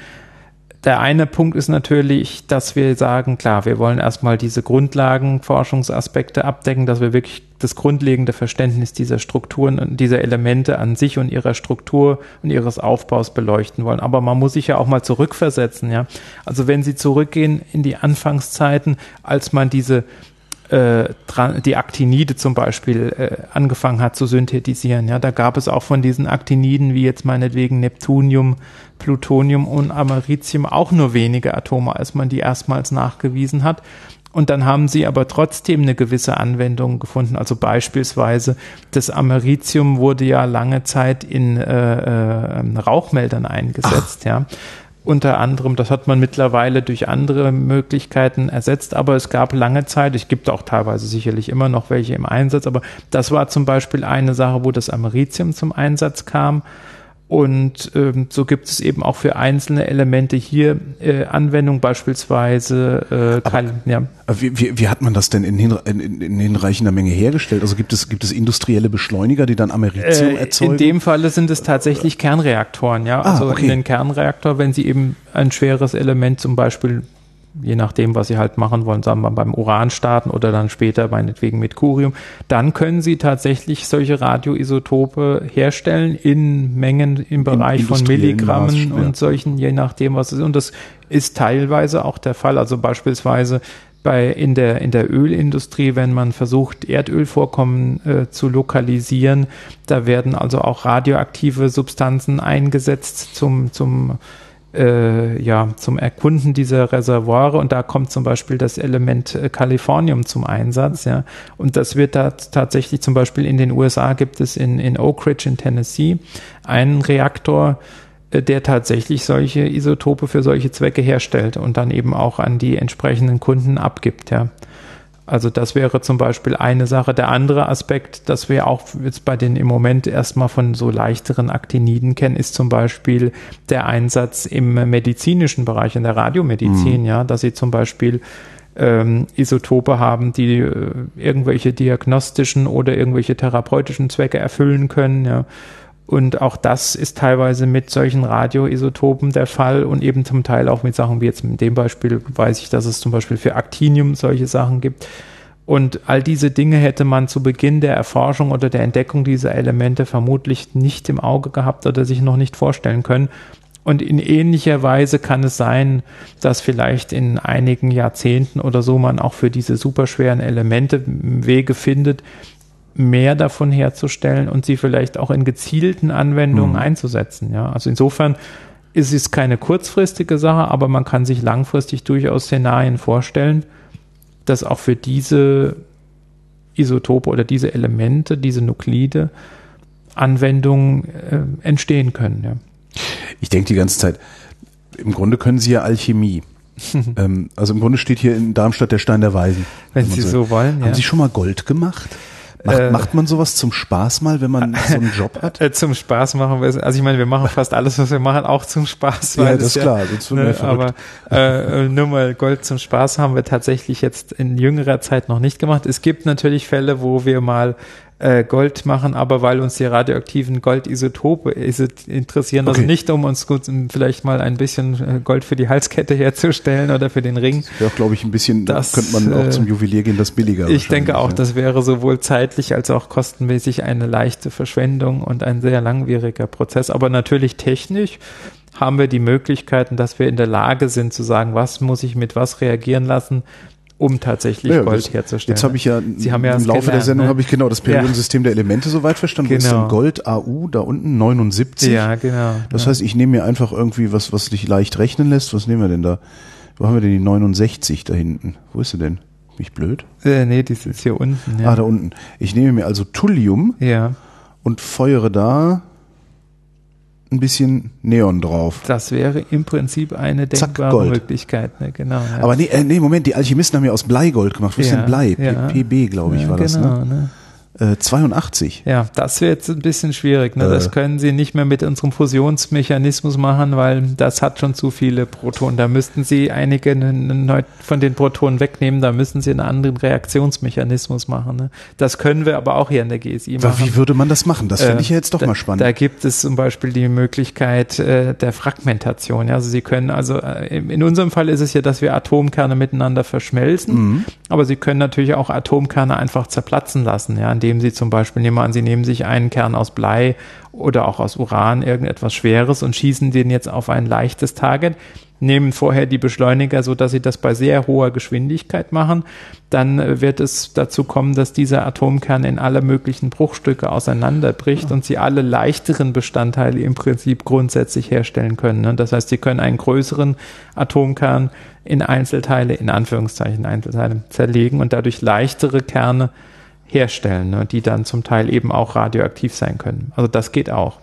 der eine Punkt ist natürlich, dass wir sagen, klar, wir wollen erstmal diese Grundlagenforschungsaspekte abdecken, dass wir wirklich das grundlegende Verständnis dieser Strukturen und dieser Elemente an sich und ihrer Struktur und ihres Aufbaus beleuchten wollen. Aber man muss sich ja auch mal zurückversetzen, ja. Also wenn Sie zurückgehen in die Anfangszeiten, als man diese äh, die Aktinide zum Beispiel äh, angefangen hat zu synthetisieren. Ja, da gab es auch von diesen Aktiniden wie jetzt meinetwegen Neptunium, Plutonium und Americium auch nur wenige Atome, als man die erstmals nachgewiesen hat. Und dann haben sie aber trotzdem eine gewisse Anwendung gefunden. Also beispielsweise das Americium wurde ja lange Zeit in äh, äh, Rauchmeldern eingesetzt, Ach. ja unter anderem. Das hat man mittlerweile durch andere Möglichkeiten ersetzt, aber es gab lange Zeit, es gibt auch teilweise sicherlich immer noch welche im Einsatz, aber das war zum Beispiel eine Sache, wo das Americium zum Einsatz kam. Und ähm, so gibt es eben auch für einzelne Elemente hier äh, Anwendung, beispielsweise. Äh, kein, ja. Wie, wie, wie hat man das denn in, in, in hinreichender Menge hergestellt? Also gibt es, gibt es industrielle Beschleuniger, die dann Americium äh, erzeugen? In dem Falle sind es tatsächlich Kernreaktoren, ja. Ah, also okay. in den Kernreaktor, wenn sie eben ein schweres Element zum Beispiel je nachdem, was sie halt machen wollen, sagen wir beim Uran starten oder dann später meinetwegen mit Curium, dann können sie tatsächlich solche Radioisotope herstellen in Mengen im Bereich von Milligrammen und solchen, je nachdem, was es ist. Und das ist teilweise auch der Fall. Also beispielsweise bei in der in der Ölindustrie, wenn man versucht Erdölvorkommen äh, zu lokalisieren, da werden also auch radioaktive Substanzen eingesetzt zum zum äh, ja, zum Erkunden dieser Reservoire und da kommt zum Beispiel das Element äh, Kalifornium zum Einsatz, ja. Und das wird da tatsächlich zum Beispiel in den USA gibt es in, in Oak Ridge in Tennessee einen Reaktor, äh, der tatsächlich solche Isotope für solche Zwecke herstellt und dann eben auch an die entsprechenden Kunden abgibt, ja. Also das wäre zum Beispiel eine Sache. Der andere Aspekt, das wir auch jetzt bei den im Moment erstmal von so leichteren Aktiniden kennen, ist zum Beispiel der Einsatz im medizinischen Bereich, in der Radiomedizin, mhm. ja, dass sie zum Beispiel ähm, Isotope haben, die äh, irgendwelche diagnostischen oder irgendwelche therapeutischen Zwecke erfüllen können, ja. Und auch das ist teilweise mit solchen Radioisotopen der Fall und eben zum Teil auch mit Sachen wie jetzt in dem Beispiel weiß ich, dass es zum Beispiel für Actinium solche Sachen gibt. Und all diese Dinge hätte man zu Beginn der Erforschung oder der Entdeckung dieser Elemente vermutlich nicht im Auge gehabt oder sich noch nicht vorstellen können. Und in ähnlicher Weise kann es sein, dass vielleicht in einigen Jahrzehnten oder so man auch für diese superschweren Elemente Wege findet, mehr davon herzustellen und sie vielleicht auch in gezielten Anwendungen mhm. einzusetzen. Ja, also insofern ist es keine kurzfristige Sache, aber man kann sich langfristig durchaus Szenarien vorstellen, dass auch für diese Isotope oder diese Elemente, diese Nuklide Anwendungen äh, entstehen können. Ja. Ich denke die ganze Zeit, im Grunde können sie ja Alchemie. [laughs] ähm, also im Grunde steht hier in Darmstadt der Stein der Weisen. Wenn, wenn Sie so, so wollen. Haben ja. Sie schon mal Gold gemacht? Macht, äh, macht man sowas zum Spaß mal, wenn man so einen Job hat? [laughs] Äh, zum Spaß machen wir es. Also ich meine, wir machen fast alles, was wir machen, auch zum Spaß. ja, das ist ja, klar. Sonst ne, aber äh, nur mal Gold zum Spaß haben wir tatsächlich jetzt in jüngerer Zeit noch nicht gemacht. Es gibt natürlich Fälle, wo wir mal äh, Gold machen, aber weil uns die radioaktiven Goldisotope interessieren, also okay. nicht um uns gut, vielleicht mal ein bisschen äh, Gold für die Halskette herzustellen oder für den Ring. Ja, glaube ich, ein bisschen, das könnte man auch zum Juwelier gehen, das billiger. Ich denke auch, ja. das wäre sowohl zeitlich als auch kostenmäßig eine leichte Verschwendung und ein sehr langwieriger Prozess, aber natürlich technisch haben wir die Möglichkeiten, dass wir in der Lage sind zu sagen, was muss ich mit was reagieren lassen, um tatsächlich ja, Gold das, herzustellen. Jetzt habe ich ja, Sie haben ja im Laufe gelernt, der Sendung ne? habe ich genau das Periodensystem ja. der Elemente soweit verstanden. Genau. Wo ist denn genau. Gold AU da unten 79? Ja, genau. Das ja. heißt, ich nehme mir einfach irgendwie was, was sich leicht rechnen lässt. Was nehmen wir denn da? Wo haben wir denn die 69 da hinten? Wo ist sie denn? Bin ich blöd? Äh, nee, die ist hier unten. Ja. Ah, da unten. Ich nehme mir also Thulium ja. und feuere da ein bisschen Neon drauf. Das wäre im Prinzip eine denkbare Zack, Möglichkeit, ne? genau. Ja. Aber nee, äh, nee, Moment, die Alchemisten haben ja aus Bleigold gemacht. Was ja, ist denn Blei? Ja. PB, glaube ich, war genau, das, ne? ne? Äh, 82. Ja, das wird jetzt ein bisschen schwierig. Ne? Das Äh. können Sie nicht mehr mit unserem Fusionsmechanismus machen, weil das hat schon zu viele Protonen. Da müssten Sie einige von den Protonen wegnehmen, da müssen Sie einen anderen Reaktionsmechanismus machen. Ne? Das können wir aber auch hier in der GSI machen. Wie würde man das machen? Das finde Äh, ich ja jetzt doch da, mal spannend. Da gibt es zum Beispiel die Möglichkeit äh, der Fragmentation. Ja? Also Sie können, also äh, in in unserem Fall ist es ja, dass wir Atomkerne miteinander verschmelzen, Mhm. Aber Sie können natürlich auch Atomkerne einfach zerplatzen lassen, ja, indem Sie zum Beispiel, nehmen wir an, Sie nehmen sich einen Kern aus Blei oder auch aus Uran, irgendetwas Schweres und schießen den jetzt auf ein leichtes Target, nehmen vorher die Beschleuniger, so dass sie das bei sehr hoher Geschwindigkeit machen, dann äh, wird es dazu kommen, dass dieser Atomkern in alle möglichen Bruchstücke auseinanderbricht und sie alle leichteren Bestandteile im Prinzip grundsätzlich herstellen können. ne? Das heißt, sie können einen größeren Atomkern in Einzelteile, in Anführungszeichen Einzelteile, zerlegen und dadurch leichtere Kerne herstellen, ne, die dann zum Teil eben auch radioaktiv sein können. Also das geht auch.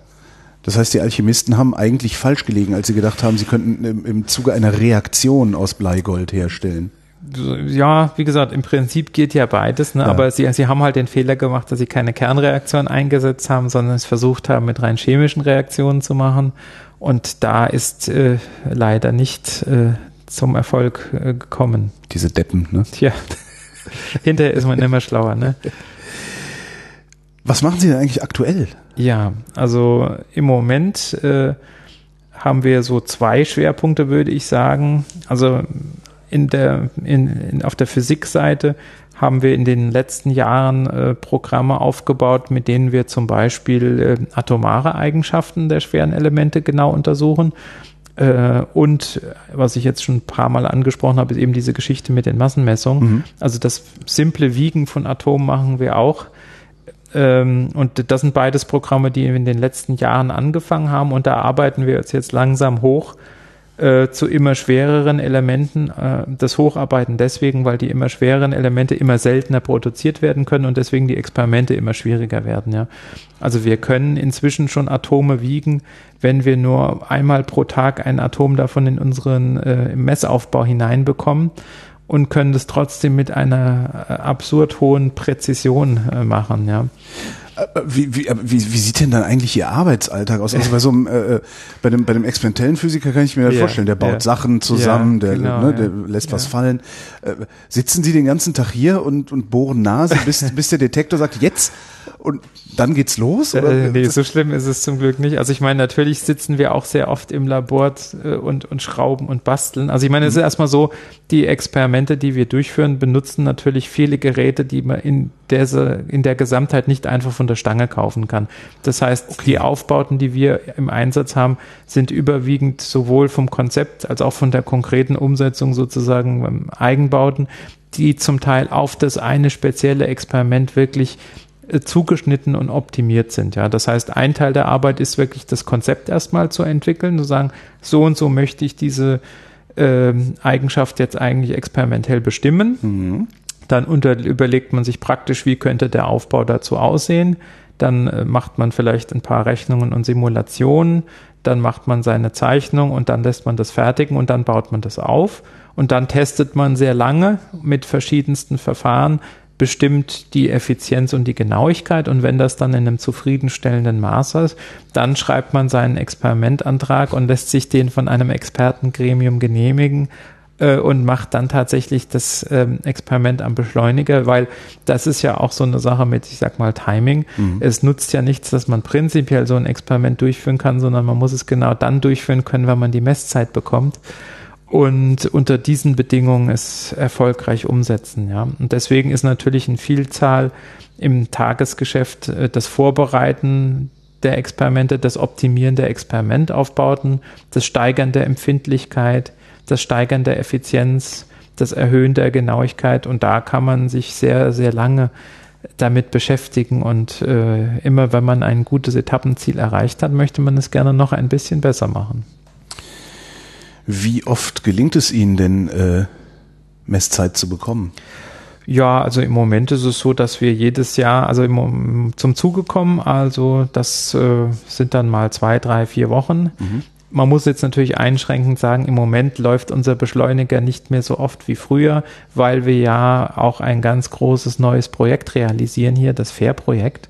Das heißt, die Alchemisten haben eigentlich falsch gelegen, als sie gedacht haben, sie könnten im, im Zuge einer Reaktion aus Bleigold herstellen. Ja, wie gesagt, im Prinzip geht ja beides, ne? Ja. aber sie, sie haben halt den Fehler gemacht, dass sie keine Kernreaktion eingesetzt haben, sondern es versucht haben, mit rein chemischen Reaktionen zu machen. Und da ist äh, leider nicht äh, zum Erfolg äh, gekommen. Diese Deppen, ne? Tja, [laughs] hinterher ist man immer schlauer, ne? Was machen sie denn eigentlich aktuell? Ja, also im Moment äh, haben wir so zwei Schwerpunkte, würde ich sagen. Also in der, in, in, auf der Physikseite haben wir in den letzten Jahren äh, Programme aufgebaut, mit denen wir zum Beispiel äh, atomare Eigenschaften der schweren Elemente genau untersuchen. Äh, und was ich jetzt schon ein paar Mal angesprochen habe, ist eben diese Geschichte mit den Massenmessungen. Also das simple Wiegen von Atomen machen wir auch. Ähm, und das sind beides Programme, die in den letzten Jahren angefangen haben. Und da arbeiten wir uns jetzt langsam hoch äh, zu immer schwereren Elementen. Äh, das Hocharbeiten deswegen, weil die immer schwereren Elemente immer seltener produziert werden können und deswegen die Experimente immer schwieriger werden. Ja. Also wir können inzwischen schon Atome wiegen, wenn wir nur einmal pro Tag ein Atom davon in unseren äh, Messaufbau hineinbekommen und können das trotzdem mit einer äh, absurd hohen Präzision äh, machen. Ja. Äh, Wie, wie, wie, wie sieht denn dann eigentlich Ihr Arbeitsalltag aus? Also bei so einem, äh, bei dem, bei dem experimentellen Physiker kann ich mir das Ja, vorstellen. Der baut ja. Sachen zusammen, Ja, der, genau, ne, ja. der lässt was fallen. Äh, sitzen Sie den ganzen Tag hier und, und bohren Nase, bis, bis der Detektor sagt, jetzt? Und dann geht's los? Oder? Äh, nee, so schlimm ist es zum Glück nicht. Also ich meine, natürlich sitzen wir auch sehr oft im Labor äh, und, und schrauben und basteln. Also ich meine, es ist erstmal so, die Experimente, die wir durchführen, benutzen natürlich viele Geräte, die man in der, in der Gesamtheit nicht einfach von der Stange kaufen kann. Das heißt, die Aufbauten, die wir im Einsatz haben, sind überwiegend sowohl vom Konzept als auch von der konkreten Umsetzung sozusagen ähm, Eigenbauten, die zum Teil auf das eine spezielle Experiment wirklich zugeschnitten und optimiert sind. Ja, das heißt, ein Teil der Arbeit ist wirklich das Konzept erstmal zu entwickeln, zu sagen, so und so möchte ich diese ähm, Eigenschaft jetzt eigentlich experimentell bestimmen. Mhm. Dann unter, überlegt man sich praktisch, wie könnte der Aufbau dazu aussehen. Dann äh, macht man vielleicht ein paar Rechnungen und Simulationen. Dann macht man seine Zeichnung und dann lässt man das fertigen und dann baut man das auf. Und dann testet man sehr lange mit verschiedensten Verfahren, bestimmt die Effizienz und die Genauigkeit. Und wenn das dann in einem zufriedenstellenden Maß ist, dann schreibt man seinen Experimentantrag und lässt sich den von einem Expertengremium genehmigen äh, und macht dann tatsächlich das ähm, Experiment am Beschleuniger, weil das ist ja auch so eine Sache mit, ich sag mal, Timing. Es nutzt ja nichts, dass man prinzipiell so ein Experiment durchführen kann, sondern man muss es genau dann durchführen können, wenn man die Messzeit bekommt und unter diesen Bedingungen es erfolgreich umsetzen. Ja. Und deswegen ist natürlich eine Vielzahl im Tagesgeschäft äh, das Vorbereiten der Experimente, das Optimieren der Experimentaufbauten, das Steigern der Empfindlichkeit, das Steigern der Effizienz, das Erhöhen der Genauigkeit. Und da kann man sich sehr, sehr lange damit beschäftigen. Und äh, immer wenn man ein gutes Etappenziel erreicht hat, möchte man es gerne noch ein bisschen besser machen. Wie oft gelingt es Ihnen denn, äh, Messzeit zu bekommen? Ja, also im Moment ist es so, dass wir jedes Jahr, also im, zum Zuge kommen, also das äh, sind dann mal zwei, drei, vier Wochen. Man muss jetzt natürlich einschränkend sagen, im Moment läuft unser Beschleuniger nicht mehr so oft wie früher, weil wir ja auch ein ganz großes neues Projekt realisieren hier, das FAIR-Projekt.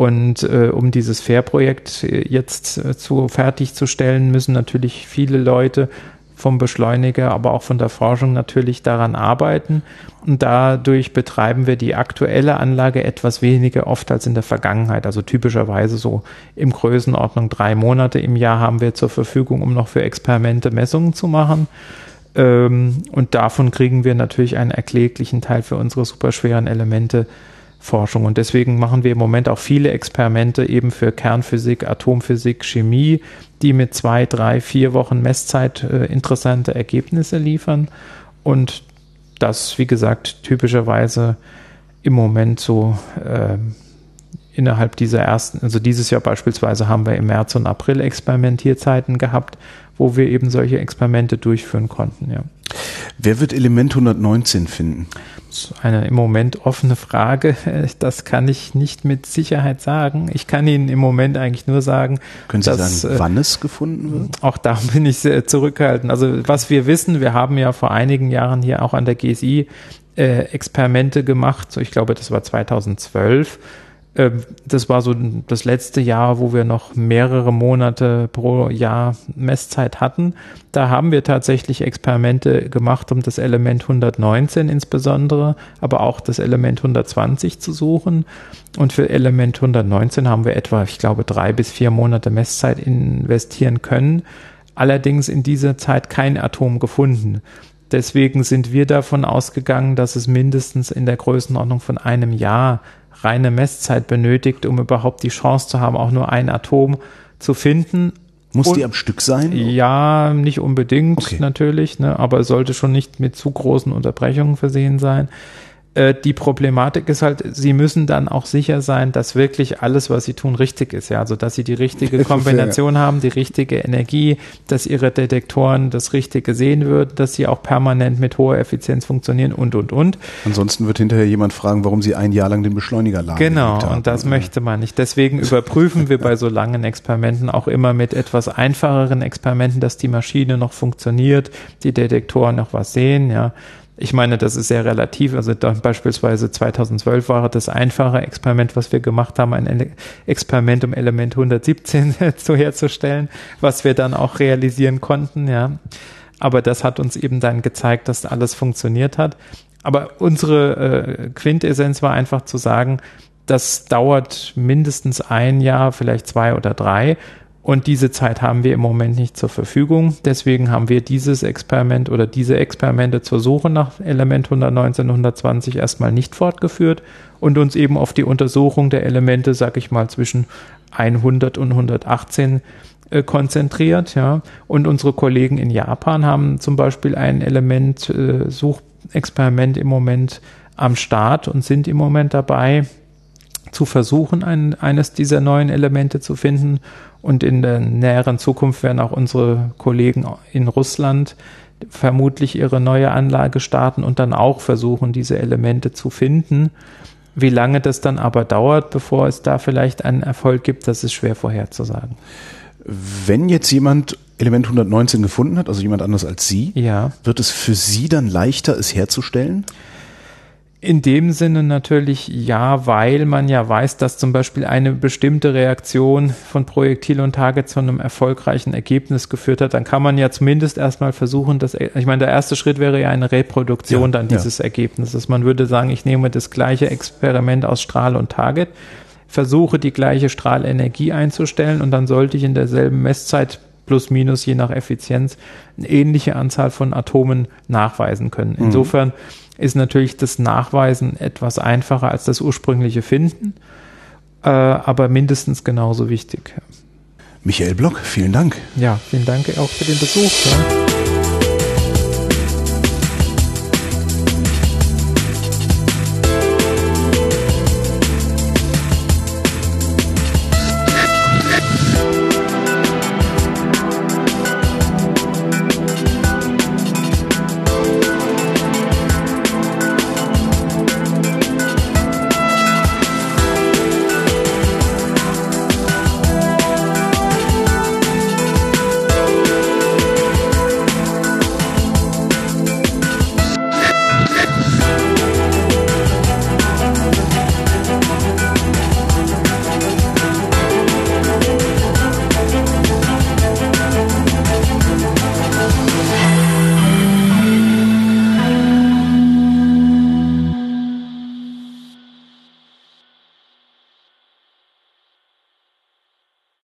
Und äh, um dieses FAIR-Projekt jetzt äh, zu fertigzustellen, müssen natürlich viele Leute vom Beschleuniger, aber auch von der Forschung natürlich daran arbeiten. Und dadurch betreiben wir die aktuelle Anlage etwas weniger oft als in der Vergangenheit. Also typischerweise so im Größenordnung drei Monate im Jahr haben wir zur Verfügung, um noch für Experimente Messungen zu machen. Ähm, und davon kriegen wir natürlich einen erkläglichen Teil für unsere superschweren Elemente Forschung. Und deswegen machen wir im Moment auch viele Experimente eben für Kernphysik, Atomphysik, Chemie, die mit zwei, drei, vier Wochen Messzeit äh, interessante Ergebnisse liefern. Und das, wie gesagt, typischerweise im Moment so äh, innerhalb dieser ersten, also dieses Jahr beispielsweise haben wir im März und April Experimentierzeiten gehabt, wo wir eben solche Experimente durchführen konnten, ja. Wer wird Element 119 finden? Das ist eine im Moment offene Frage. [laughs] Das kann ich nicht mit Sicherheit sagen. Ich kann Ihnen im Moment eigentlich nur sagen, können Sie dass, sagen, äh, wann es gefunden wird? Auch da [laughs] bin ich sehr zurückhaltend. Also was wir wissen, wir haben ja vor einigen Jahren hier auch an der GSI äh, Experimente gemacht. Ich glaube, das war 2012 ähm, das war so das letzte Jahr, wo wir noch mehrere Monate pro Jahr Messzeit hatten. Da haben wir tatsächlich Experimente gemacht, um das Element 119 insbesondere, aber auch das Element 120 zu suchen. Und für Element 119 haben wir etwa, ich glaube, drei bis vier Monate Messzeit investieren können. Allerdings in dieser Zeit kein Atom gefunden. Deswegen sind wir davon ausgegangen, dass es mindestens in der Größenordnung von einem Jahr reine Messzeit benötigt, um überhaupt die Chance zu haben, auch nur ein Atom zu finden. Muss Und, die am Stück sein? Ja, nicht unbedingt okay. natürlich, ne, aber sollte schon nicht mit zu großen Unterbrechungen versehen sein. Äh, die Problematik ist halt, sie müssen dann auch sicher sein, dass wirklich alles, was sie tun, richtig ist. Ja, also dass sie die richtige [laughs] Kombination haben, die richtige Energie, dass ihre Detektoren das Richtige sehen würden, dass sie auch permanent mit hoher Effizienz funktionieren und und und. Ansonsten wird hinterher jemand fragen, warum sie ein Jahr lang den Beschleuniger lagen. Genau, und das möchte man nicht. Deswegen [laughs] überprüfen wir bei so langen Experimenten auch immer mit etwas einfacheren Experimenten, dass die Maschine noch funktioniert, die Detektoren noch was sehen, ja ich meine, das ist sehr relativ. Also beispielsweise 2012 war das einfache Experiment, was wir gemacht haben, ein Experiment, um Element 117 [laughs] zu herzustellen, was wir dann auch realisieren konnten, ja. Aber das hat uns eben dann gezeigt, dass alles funktioniert hat. Aber unsere äh, Quintessenz war einfach zu sagen, das dauert mindestens ein Jahr, vielleicht zwei oder drei. Und diese Zeit haben wir im Moment nicht zur Verfügung. Deswegen haben wir dieses Experiment oder diese Experimente zur Suche nach Element 119, 120 erstmal nicht fortgeführt und uns eben auf die Untersuchung der Elemente, sag ich mal, zwischen 100 und 118 äh, konzentriert. Ja. Und unsere Kollegen in Japan haben zum Beispiel ein Element-Suchexperiment äh, im Moment am Start und sind im Moment dabei, zu versuchen, ein, eines dieser neuen Elemente zu finden. Und in der näheren Zukunft werden auch unsere Kollegen in Russland vermutlich ihre neue Anlage starten und dann auch versuchen, diese Elemente zu finden. Wie lange das dann aber dauert, bevor es da vielleicht einen Erfolg gibt, das ist schwer vorherzusagen. Wenn jetzt jemand Element 119 gefunden hat, also jemand anders als Sie, ja. wird es für Sie dann leichter, es herzustellen? In dem Sinne natürlich ja, weil man ja weiß, dass zum Beispiel eine bestimmte Reaktion von Projektil und Target zu einem erfolgreichen Ergebnis geführt hat, dann kann man ja zumindest erstmal versuchen, dass, ich meine, der erste Schritt wäre ja eine Reproduktion ja, dann dieses ja. Ergebnisses. Man würde sagen, ich nehme das gleiche Experiment aus Strahl und Target, versuche die gleiche Strahlenergie einzustellen und dann sollte ich in derselben Messzeit plus minus je nach Effizienz eine ähnliche Anzahl von Atomen nachweisen können. Mhm. Insofern ist natürlich das Nachweisen etwas einfacher als das ursprüngliche Finden, äh, aber mindestens genauso wichtig. Michael Block, vielen Dank. Ja, vielen Dank auch für den Besuch. Ja.